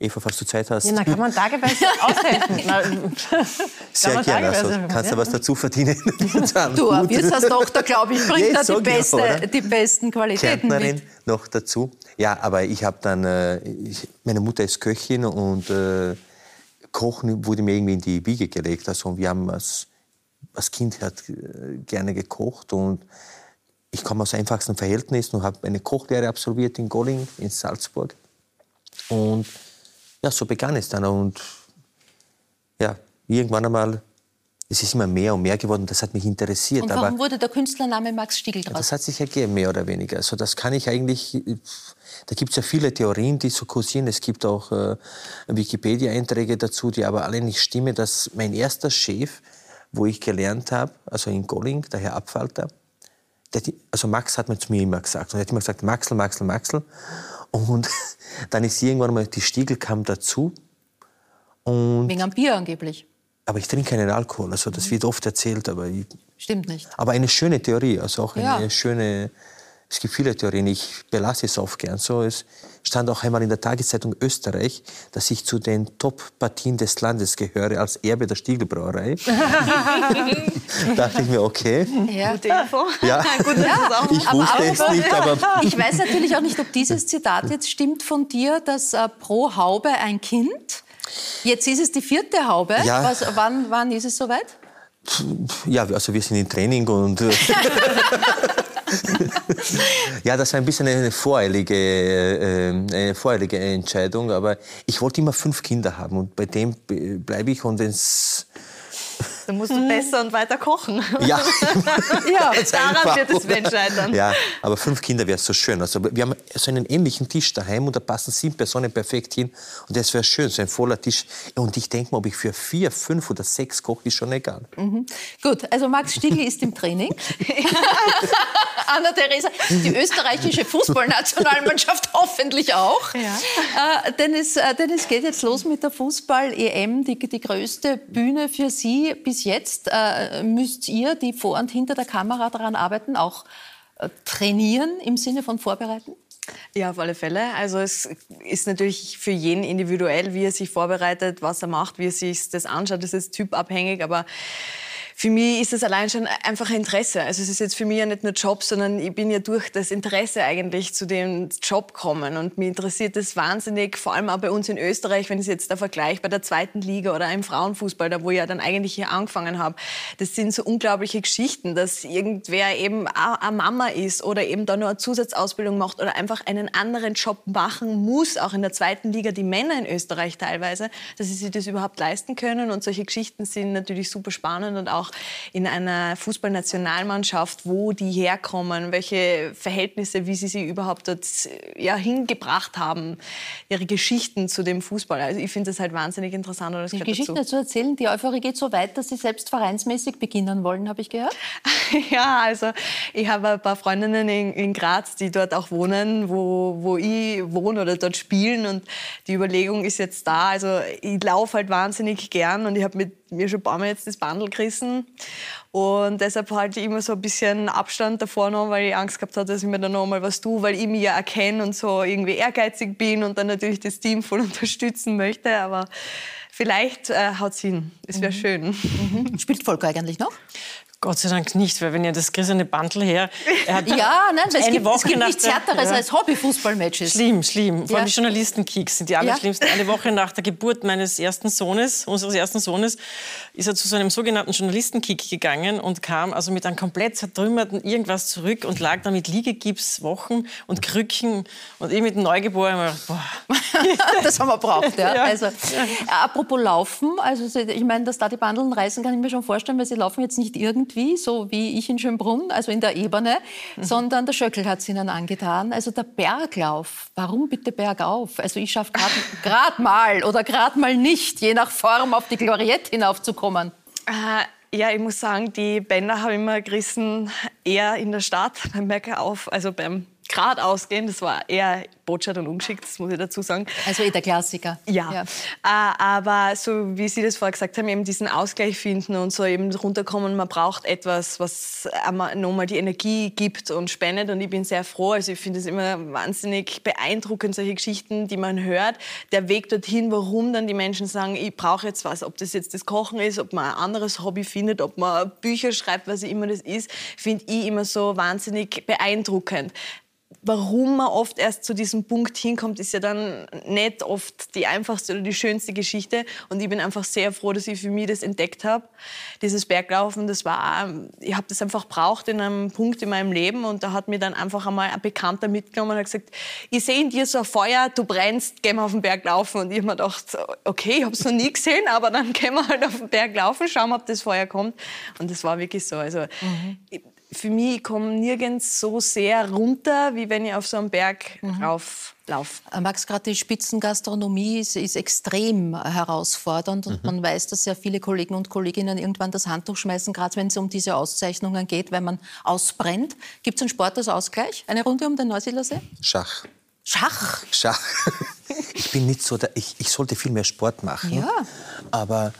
Eva, falls du Zeit hast. Ja, dann kann man tageweise (laughs) aushelfen. Sehr gerne. Also, kannst du was dazu verdienen? (laughs) du, wirst als Tochter, glaube ich, bringt ja, da die, beste, auch, die besten Qualitäten Kärntnerin mit. noch dazu. Ja, aber ich habe dann, äh, ich, meine Mutter ist Köchin und äh, Kochen wurde mir irgendwie in die Wiege gelegt. Also wir haben als, als Kind hat, äh, gerne gekocht und ich komme aus einfachsten Verhältnissen und habe eine Kochlehre absolviert in Golling in Salzburg. Und ja, so begann es dann. Und ja, irgendwann einmal, es ist immer mehr und mehr geworden, das hat mich interessiert. Und warum aber, wurde der Künstlername Max Stiegel draus? Das hat sich ergeben, mehr oder weniger. Also das kann ich eigentlich, da gibt es ja viele Theorien, die so kursieren. Es gibt auch äh, Wikipedia-Einträge dazu, die aber alle nicht stimmen, dass mein erster Chef, wo ich gelernt habe, also in Golling, der Herr Abfalter, also Max hat mir zu mir immer gesagt, und er hat immer gesagt, Maxel, Maxel, Maxel. Und (laughs) dann ist irgendwann mal die Stiegel kam dazu. Und Wegen am Bier angeblich. Aber ich trinke keinen Alkohol, also das wird oft erzählt, aber ich, stimmt nicht. Aber eine schöne Theorie, also auch eine ja. schöne. Es gibt viele Theorien, ich belasse es oft gern so. Es stand auch einmal in der Tageszeitung Österreich, dass ich zu den Top-Partien des Landes gehöre als Erbe der Stiegelbrauerei. (laughs) dachte ich mir, okay. Ja. Gute Info. Ja. (laughs) Gut, ja. Ich wusste es nicht, aber... Ich weiß natürlich auch nicht, ob dieses Zitat jetzt stimmt von dir, dass äh, pro Haube ein Kind Jetzt ist es die vierte Haube. Ja. Was, wann, wann ist es soweit? Ja, also wir sind im Training und (laughs) ja, das war ein bisschen eine voreilige, äh, eine voreilige Entscheidung, aber ich wollte immer fünf Kinder haben und bei dem bleibe ich und es dann musst du besser und weiter kochen. Ja, (laughs) ja (laughs) daran wird es wenn scheitern. Ja, aber fünf Kinder wäre so schön. Also wir haben so einen ähnlichen Tisch daheim und da passen sieben Personen perfekt hin. Und das wäre schön, so ein voller Tisch. Und ich denke mal, ob ich für vier, fünf oder sechs koche, ist schon egal. Mhm. Gut, also Max Stiegel ist im Training. (laughs) Anna-Theresa, die österreichische (laughs) Fußballnationalmannschaft hoffentlich auch. Ja. Äh, denn, es, äh, denn es geht jetzt los mit der Fußball-EM, die, die größte Bühne für Sie bis jetzt. Äh, müsst ihr, die vor und hinter der Kamera daran arbeiten, auch äh, trainieren im Sinne von vorbereiten? Ja, auf alle Fälle. Also es ist natürlich für jeden individuell, wie er sich vorbereitet, was er macht, wie er sich das anschaut. Das ist typabhängig, aber für mich ist es allein schon einfach Interesse. Also es ist jetzt für mich ja nicht nur Job, sondern ich bin ja durch das Interesse eigentlich zu dem Job kommen. Und mich interessiert das wahnsinnig, vor allem auch bei uns in Österreich, wenn ich jetzt da vergleiche, bei der zweiten Liga oder im Frauenfußball, da wo ich ja dann eigentlich hier angefangen habe. Das sind so unglaubliche Geschichten, dass irgendwer eben eine Mama ist oder eben da nur eine Zusatzausbildung macht oder einfach einen anderen Job machen muss, auch in der zweiten Liga, die Männer in Österreich teilweise, dass sie sich das überhaupt leisten können. Und solche Geschichten sind natürlich super spannend und auch auch in einer Fußballnationalmannschaft, wo die herkommen, welche Verhältnisse, wie sie sie überhaupt dort ja, hingebracht haben, ihre Geschichten zu dem Fußball. Also ich finde das halt wahnsinnig interessant. Und das die Geschichten dazu. erzählen, die Euphorie geht so weit, dass Sie selbst vereinsmäßig beginnen wollen, habe ich gehört? (laughs) (laughs) ja, also ich habe ein paar Freundinnen in, in Graz, die dort auch wohnen, wo, wo ich wohne oder dort spielen und die Überlegung ist jetzt da. Also ich laufe halt wahnsinnig gern und ich habe mit mir schon ein paar Mal jetzt das Bandel gerissen. Und deshalb halte ich immer so ein bisschen Abstand davor noch, weil ich Angst gehabt habe, dass ich mir dann noch mal was tue, weil ich mich ja erkenne und so irgendwie ehrgeizig bin und dann natürlich das Team voll (laughs) unterstützen möchte. Aber vielleicht äh, haut es hin. Es wäre mhm. schön. Mhm. Spielt Volker eigentlich noch? Gott sei Dank nicht, weil wenn ihr das grisene Bandel her... (laughs) ja, nein, es gibt, Woche es gibt nichts Härteres ja. als Hobbyfußballmatches. Schlimm, schlimm. Vor allem die Journalistenkicks sind die allerschlimmsten. Ja. Eine Woche nach der Geburt meines ersten Sohnes, unseres ersten Sohnes, ist er zu so einem sogenannten Journalistenkick gegangen und kam also mit einem komplett zertrümmerten irgendwas zurück und lag dann mit Liegegips Wochen und Krücken und ich mit dem Neugeborenen. Boah. (laughs) das haben wir braucht, ja. Also, äh, apropos Laufen, also ich meine, dass da die Bandeln reißen, kann ich mir schon vorstellen, weil sie laufen jetzt nicht irgendwie irgendwie, so wie ich in Schönbrunn, also in der Ebene, mhm. sondern der Schöckel hat es ihnen angetan. Also der Berglauf, warum bitte bergauf? Also ich schaffe gerade (laughs) mal oder gerade mal nicht, je nach Form auf die Gloriette hinaufzukommen. Äh, ja, ich muss sagen, die Bänder habe ich immer gerissen, eher in der Stadt beim Bergauf, also beim Grad ausgehen. Das war eher Botschaft und ungeschickt, das muss ich dazu sagen. Also eh der Klassiker. Ja. ja. Äh, aber so wie Sie das vorher gesagt haben, eben diesen Ausgleich finden und so eben runterkommen, man braucht etwas, was nochmal die Energie gibt und spendet. Und ich bin sehr froh. Also ich finde es immer wahnsinnig beeindruckend, solche Geschichten, die man hört. Der Weg dorthin, warum dann die Menschen sagen, ich brauche jetzt was. Ob das jetzt das Kochen ist, ob man ein anderes Hobby findet, ob man Bücher schreibt, was immer das ist, finde ich immer so wahnsinnig beeindruckend warum man oft erst zu diesem Punkt hinkommt, ist ja dann nicht oft die einfachste oder die schönste Geschichte. Und ich bin einfach sehr froh, dass ich für mich das entdeckt habe. Dieses Berglaufen, das war, ich habe das einfach braucht in einem Punkt in meinem Leben. Und da hat mir dann einfach einmal ein Bekannter mitgenommen und hat gesagt, ich sehe in dir so ein Feuer, du brennst, gehen wir auf den Berg laufen. Und ich habe mir gedacht, okay, ich habe es noch nie gesehen, aber dann gehen wir halt auf den Berg laufen, schauen, ob das Feuer kommt. Und das war wirklich so. Also, mhm für mich, ich komme nirgends so sehr runter, wie wenn ich auf so einem Berg mhm. rauflaufe. Äh, Max, gerade die Spitzengastronomie ist, ist extrem herausfordernd und mhm. man weiß, dass sehr viele Kollegen und Kolleginnen irgendwann das Handtuch schmeißen, gerade wenn es um diese Auszeichnungen geht, weil man ausbrennt. Gibt es einen Sport als Ausgleich? Eine Runde um den Neusiedlersee? Schach. Schach? Schach. (laughs) Ich bin nicht so, der, ich, ich sollte viel mehr Sport machen. Ja. Aber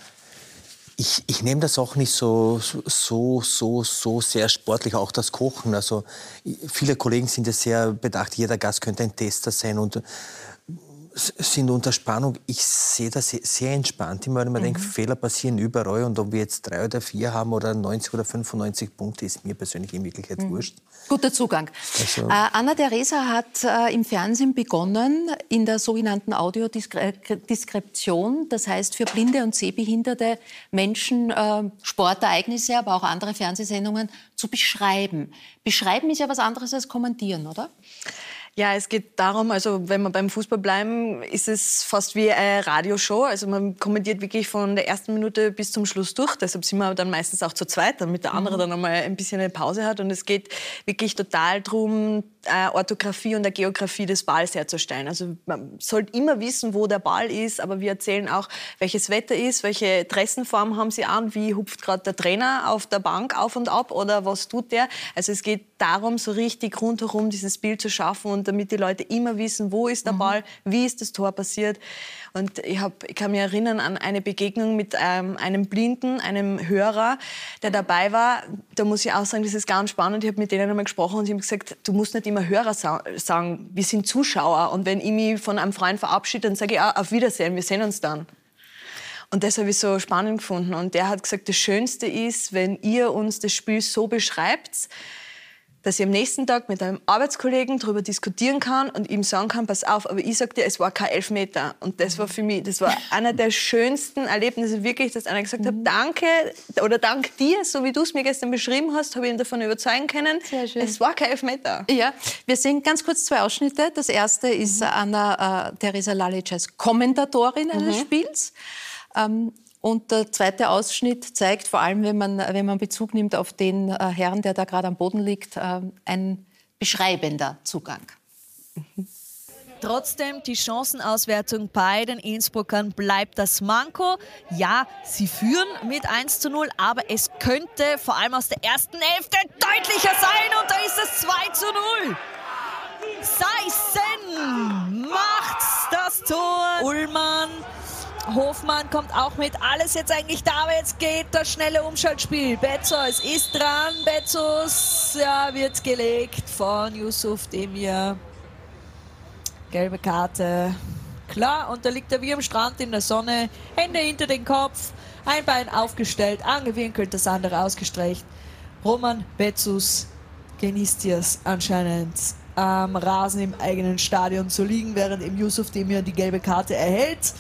ich, ich nehme das auch nicht so, so, so, so sehr sportlich, auch das Kochen. Also viele Kollegen sind ja sehr bedacht, jeder Gast könnte ein Tester sein und sind unter Spannung. Ich sehe das sehr entspannt immer, wenn man mhm. denkt, Fehler passieren überall und ob wir jetzt drei oder vier haben oder 90 oder 95 Punkte, ist mir persönlich in Wirklichkeit mhm. wurscht. Guter Zugang. Also, äh, Anna Theresa hat äh, im Fernsehen begonnen in der sogenannten Audiodeskription, das heißt für blinde und sehbehinderte Menschen äh, Sportereignisse, aber auch andere Fernsehsendungen zu beschreiben. Beschreiben ist ja was anderes als kommentieren, oder? Ja, es geht darum, also wenn wir beim Fußball bleiben, ist es fast wie eine Radioshow. Also man kommentiert wirklich von der ersten Minute bis zum Schluss durch. Deshalb sind wir dann meistens auch zu zweit, damit der andere mhm. dann einmal ein bisschen eine Pause hat. Und es geht wirklich total darum, äh, Orthographie und der Geografie des Balls herzustellen. Also man sollte immer wissen, wo der Ball ist, aber wir erzählen auch, welches Wetter ist, welche Dressenform haben sie an, wie hupft gerade der Trainer auf der Bank auf und ab oder was tut der. Also es geht darum, so richtig rundherum dieses Bild zu schaffen und damit die Leute immer wissen, wo ist der mhm. Ball, wie ist das Tor passiert. Und ich, hab, ich kann mich erinnern an eine Begegnung mit ähm, einem Blinden, einem Hörer, der dabei war. Da muss ich auch sagen, das ist ganz spannend. Ich habe mit denen einmal gesprochen und sie haben gesagt, du musst nicht immer Hörer sa sagen, wir sind Zuschauer. Und wenn ich mich von einem Freund verabschiede, dann sage ich auch, auf Wiedersehen, wir sehen uns dann. Und das habe ich so spannend gefunden. Und der hat gesagt, das Schönste ist, wenn ihr uns das Spiel so beschreibt, dass ich am nächsten Tag mit einem Arbeitskollegen darüber diskutieren kann und ihm sagen kann, pass auf, aber ich sag dir, es war kein Elfmeter. Und das war für mich, das war einer der schönsten Erlebnisse wirklich, dass einer gesagt hat, mhm. danke oder dank dir, so wie du es mir gestern beschrieben hast, habe ich ihn davon überzeugen können, es war kein Elfmeter. Ja, wir sehen ganz kurz zwei Ausschnitte. Das erste ist mhm. Anna äh, Theresa Lalic als Kommentatorin eines mhm. Spiels. Ähm, und der zweite Ausschnitt zeigt, vor allem wenn man, wenn man Bezug nimmt auf den äh, Herrn, der da gerade am Boden liegt, äh, ein beschreibender Zugang. Trotzdem, die Chancenauswertung bei den Innsbruckern bleibt das Manko. Ja, sie führen mit 1 zu 0, aber es könnte vor allem aus der ersten Hälfte deutlicher sein und da ist es 2 zu 0. Seissen macht das Tor. Ullmann Hofmann kommt auch mit. Alles jetzt eigentlich da, aber jetzt geht das schnelle Umschaltspiel. Bezos ist dran. Bezos ja, wird gelegt von Yusuf Demir. Gelbe Karte. Klar, und da liegt er wie am Strand in der Sonne. Hände hinter den Kopf. Ein Bein aufgestellt, angewinkelt, das andere ausgestreckt. Roman Bezos genießt es anscheinend am Rasen im eigenen Stadion zu liegen, während im Yusuf Demir die gelbe Karte erhält.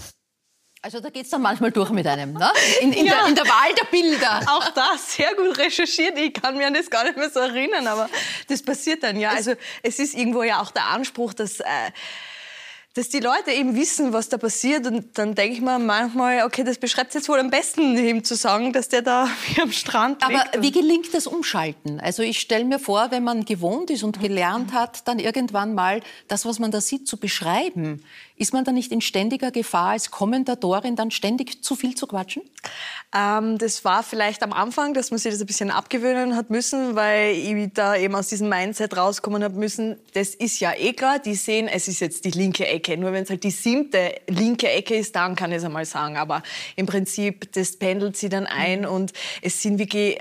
Also da geht es dann manchmal durch mit einem, ne? In, in, ja. der, in, der, Wahl der Bilder. Auch das, sehr gut recherchiert. Ich kann mir an das gar nicht mehr so erinnern, aber das passiert dann, ja. Also es ist irgendwo ja auch der Anspruch, dass... Äh, dass die Leute eben wissen, was da passiert. Und dann denke ich mir manchmal, okay, das beschreibt es jetzt wohl am besten, ihm zu sagen, dass der da (laughs) wie am Strand liegt. Aber wie gelingt das Umschalten? Also ich stelle mir vor, wenn man gewohnt ist und gelernt hat, dann irgendwann mal das, was man da sieht, zu beschreiben. Ist man da nicht in ständiger Gefahr, als Kommentatorin dann ständig zu viel zu quatschen? Ähm, das war vielleicht am Anfang, dass man sich das ein bisschen abgewöhnen hat müssen, weil ich da eben aus diesem Mindset rauskommen habe müssen, das ist ja eh klar, die sehen, es ist jetzt die linke Ecke. Nur wenn es halt die siebte linke Ecke ist, dann kann ich es einmal sagen. Aber im Prinzip, das pendelt sie dann ein und es sind wirklich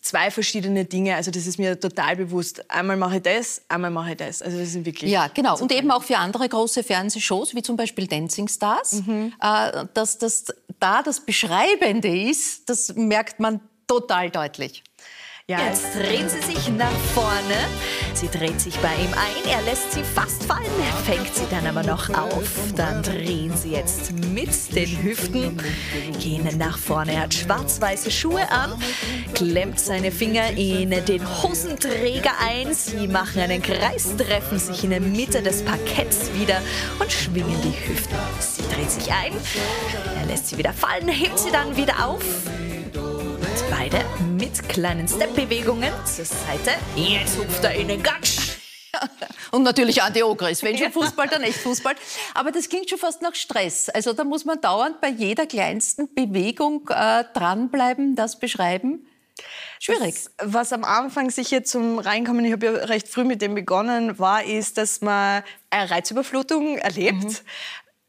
zwei verschiedene Dinge. Also das ist mir total bewusst. Einmal mache ich das, einmal mache ich das. Also das sind wirklich. Ja, genau. Und eben auch für andere große Fernsehshows, wie zum Beispiel Dancing Stars, mhm. äh, dass das da das Beschreibende ist, das merkt man total deutlich. Ja, jetzt drehen sie sich nach vorne. Sie dreht sich bei ihm ein, er lässt sie fast fallen, fängt sie dann aber noch auf. Dann drehen sie jetzt mit den Hüften, gehen nach vorne. Er hat schwarz-weiße Schuhe an, klemmt seine Finger in den Hosenträger ein. Sie machen einen Kreis, treffen sich in der Mitte des Parketts wieder und schwingen die Hüften. Sie dreht sich ein, er lässt sie wieder fallen, hebt sie dann wieder auf. Beide mit kleinen Step-Bewegungen zur Seite. Jetzt hupft er in den Gatsch. (laughs) Und natürlich Andi Ogris. Wenn schon Fußball, dann echt Fußball. Aber das klingt schon fast nach Stress. Also da muss man dauernd bei jeder kleinsten Bewegung äh, dranbleiben, das beschreiben. Schwierig. Das, was am Anfang sicher zum Reinkommen, ich habe ja recht früh mit dem begonnen, war, ist, dass man eine Reizüberflutung erlebt. Mhm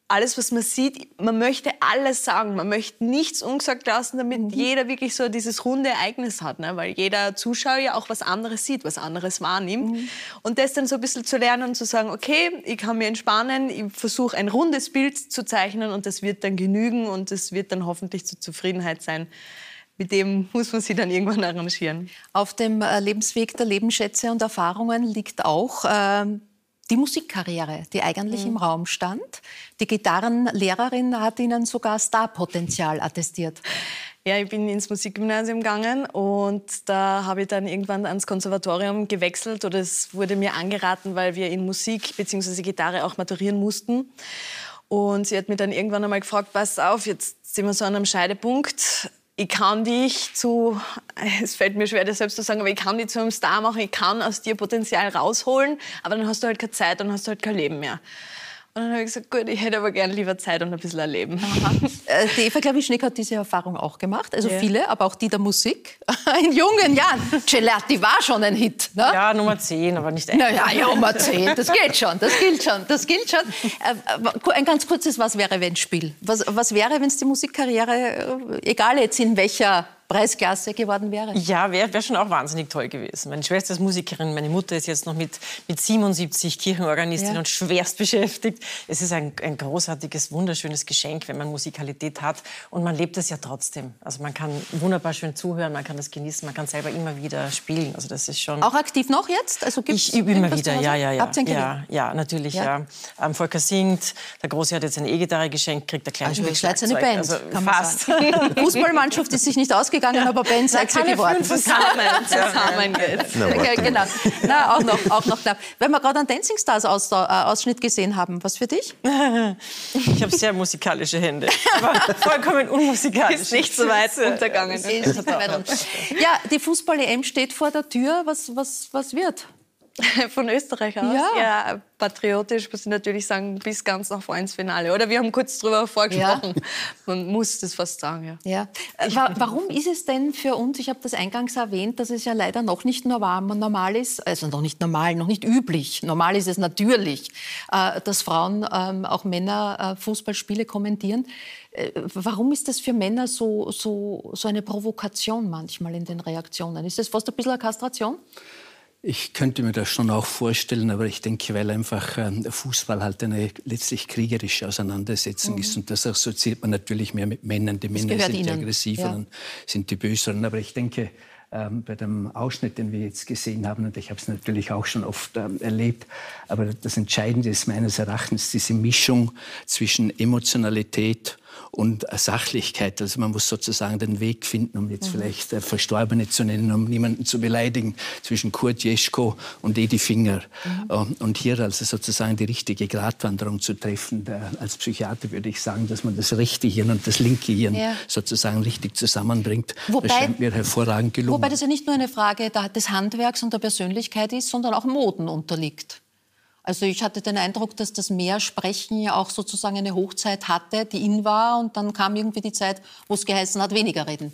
alles, was man sieht, man möchte alles sagen. Man möchte nichts ungesagt lassen, damit mhm. jeder wirklich so dieses runde Ereignis hat. Ne? Weil jeder Zuschauer ja auch was anderes sieht, was anderes wahrnimmt. Mhm. Und das dann so ein bisschen zu lernen und zu sagen, okay, ich kann mich entspannen, ich versuche ein rundes Bild zu zeichnen und das wird dann genügen und das wird dann hoffentlich zur Zufriedenheit sein mit dem muss man sich dann irgendwann arrangieren. Auf dem äh, Lebensweg der Lebensschätze und Erfahrungen liegt auch ähm, die Musikkarriere, die eigentlich mhm. im Raum stand. Die Gitarrenlehrerin hat Ihnen sogar Starpotenzial attestiert. Ja, ich bin ins Musikgymnasium gegangen und da habe ich dann irgendwann ans Konservatorium gewechselt oder es wurde mir angeraten, weil wir in Musik bzw. Gitarre auch maturieren mussten. Und sie hat mir dann irgendwann einmal gefragt, pass auf, jetzt sind wir so an einem Scheidepunkt ich kann dich zu, es fällt mir schwer, das selbst zu sagen, aber ich kann dich zu einem Star machen, ich kann aus dir Potenzial rausholen, aber dann hast du halt keine Zeit, dann hast du halt kein Leben mehr. Und dann habe ich gesagt, gut, ich hätte aber gerne lieber Zeit und ein bisschen erleben. (laughs) Äh, die Eva Klawischnik hat diese Erfahrung auch gemacht. Also ja. viele, aber auch die der Musik. (laughs) In jungen Jahren. Gelati war schon ein Hit. Ne? Ja, Nummer 10, aber nicht echt. Naja, ja, Nummer 10, das (laughs) geht schon, das gilt schon, das gilt schon. Äh, ein ganz kurzes Was wäre, wenn Spiel. Was, was wäre, wenn es die Musikkarriere, äh, egal jetzt in welcher Preisklasse geworden wäre? Ja, wäre wär schon auch wahnsinnig toll gewesen. Meine Schwester ist Musikerin, meine Mutter ist jetzt noch mit, mit 77 Kirchenorganistin ja. und schwerst beschäftigt. Es ist ein, ein großartiges, wunderschönes Geschenk, wenn man Musikalität hat. Und man lebt es ja trotzdem. Also man kann wunderbar schön zuhören, man kann das genießen, man kann selber immer wieder spielen. Also das ist schon... Auch aktiv noch jetzt? Also gibt's ich übe immer wieder, ja, ja, ja. ja, ja, natürlich, ja. ja. Ähm, Volker singt, der Große hat jetzt eine E-Gitarre geschenkt, kriegt der Kleine also spielt Schlagzeug. eine Band, also fast. (laughs) Fußballmannschaft ist sich nicht ausgegangen gegangen, aber Ben sechs geworden. Zusammen, zusammen jetzt. Okay, genau. Na, auch noch, auch noch knapp. Wenn wir gerade einen Dancing Stars Aus, äh, Ausschnitt gesehen haben, was für dich? Ich habe sehr musikalische Hände, aber vollkommen unmusikalisch. Ist nicht so weit untergegangen. Ja, die Fußball-EM steht vor der Tür. Was, was, was wird? (laughs) Von Österreich aus? Ja. ja. patriotisch muss ich natürlich sagen, bis ganz nach vor ins Finale. Oder wir haben kurz darüber vorgesprochen. Ja. Man muss das fast sagen, ja. ja. Warum ist es denn für uns, ich habe das eingangs erwähnt, dass es ja leider noch nicht normal ist, also noch nicht normal, noch nicht üblich, normal ist es natürlich, äh, dass Frauen, ähm, auch Männer, äh, Fußballspiele kommentieren. Äh, warum ist das für Männer so, so, so eine Provokation manchmal in den Reaktionen? Ist das fast ein bisschen eine Kastration? Ich könnte mir das schon auch vorstellen, aber ich denke, weil einfach äh, Fußball halt eine letztlich kriegerische Auseinandersetzung mhm. ist und das assoziiert man natürlich mehr mit Männern. Die Männer sind Ihnen. die aggressiveren, ja. sind die böseren. Aber ich denke, ähm, bei dem Ausschnitt, den wir jetzt gesehen haben, und ich habe es natürlich auch schon oft ähm, erlebt, aber das Entscheidende ist meines Erachtens diese Mischung zwischen Emotionalität und Sachlichkeit. Also man muss sozusagen den Weg finden, um jetzt mhm. vielleicht äh, Verstorbene zu nennen, um niemanden zu beleidigen, zwischen Kurt Jeschko und Edi Finger. Mhm. Und hier also sozusagen die richtige Gratwanderung zu treffen. Als Psychiater würde ich sagen, dass man das rechte Hirn und das linke Hirn ja. sozusagen richtig zusammenbringt. Wobei, das scheint mir hervorragend gelungen. Wobei das ja nicht nur eine Frage des Handwerks und der Persönlichkeit ist, sondern auch Moden unterliegt. Also ich hatte den Eindruck, dass das Mehrsprechen ja auch sozusagen eine Hochzeit hatte, die in war, und dann kam irgendwie die Zeit, wo es geheißen hat, weniger reden.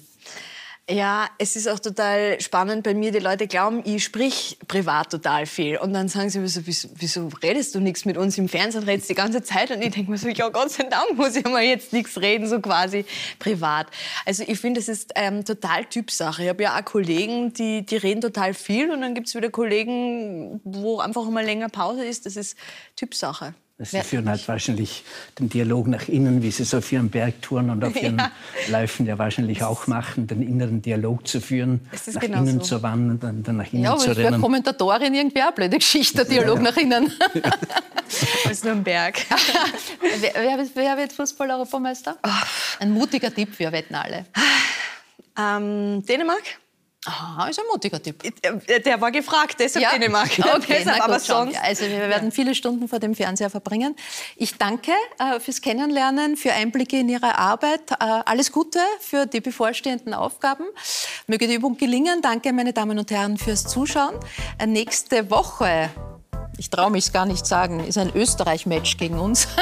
Ja, es ist auch total spannend bei mir. Die Leute glauben, ich sprich privat total viel. Und dann sagen sie mir so, wieso, wieso redest du nichts mit uns im Fernsehen, redest die ganze Zeit? Und ich denke mir so, ja, Gott sei Dank muss ich mal jetzt nichts reden, so quasi privat. Also ich finde, es ist ähm, total Typsache. Ich habe ja auch Kollegen, die, die reden total viel. Und dann gibt es wieder Kollegen, wo einfach mal länger Pause ist. Das ist Typsache. Sie führen halt wahrscheinlich den Dialog nach innen, wie Sie es auf Ihrem Berg touren und auf (laughs) Ihren ja. Läufen ja wahrscheinlich auch machen, den inneren Dialog zu führen, nach genau innen so. zu wandern, dann, dann nach innen ja, zu rennen. Ja, Kommentatorin irgendwie auch blöde Geschichte, der Dialog ja. nach innen. Ja. (laughs) Das ist nur ein Berg. (laughs) wer, wer, wer, wird Fußball-Europameister? Ein mutiger Tipp, wir wetten alle. Ähm, Dänemark? Aha, ist ein mutiger Tipp. Äh, der war gefragt, deshalb ja. Dänemark. (laughs) Okay, deshalb, aber sonst. Also wir werden viele Stunden vor dem Fernseher verbringen. Ich danke äh, fürs Kennenlernen, für Einblicke in Ihre Arbeit. Äh, alles Gute für die bevorstehenden Aufgaben. Möge die Übung gelingen. Danke, meine Damen und Herren, fürs Zuschauen. Äh, nächste Woche ich traue mich es gar nicht sagen, ist ein Österreich-Match gegen uns. (laughs)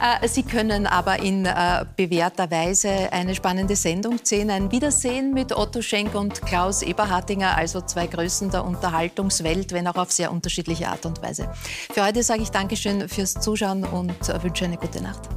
Äh, Sie können aber in äh, bewährter Weise eine spannende Sendung sehen. Ein Wiedersehen mit Otto Schenk und Klaus Eberhardinger, also zwei Größen der Unterhaltungswelt, wenn auch auf sehr unterschiedliche Art und Weise. Für heute sage ich Dankeschön fürs Zuschauen und wünsche eine gute Nacht.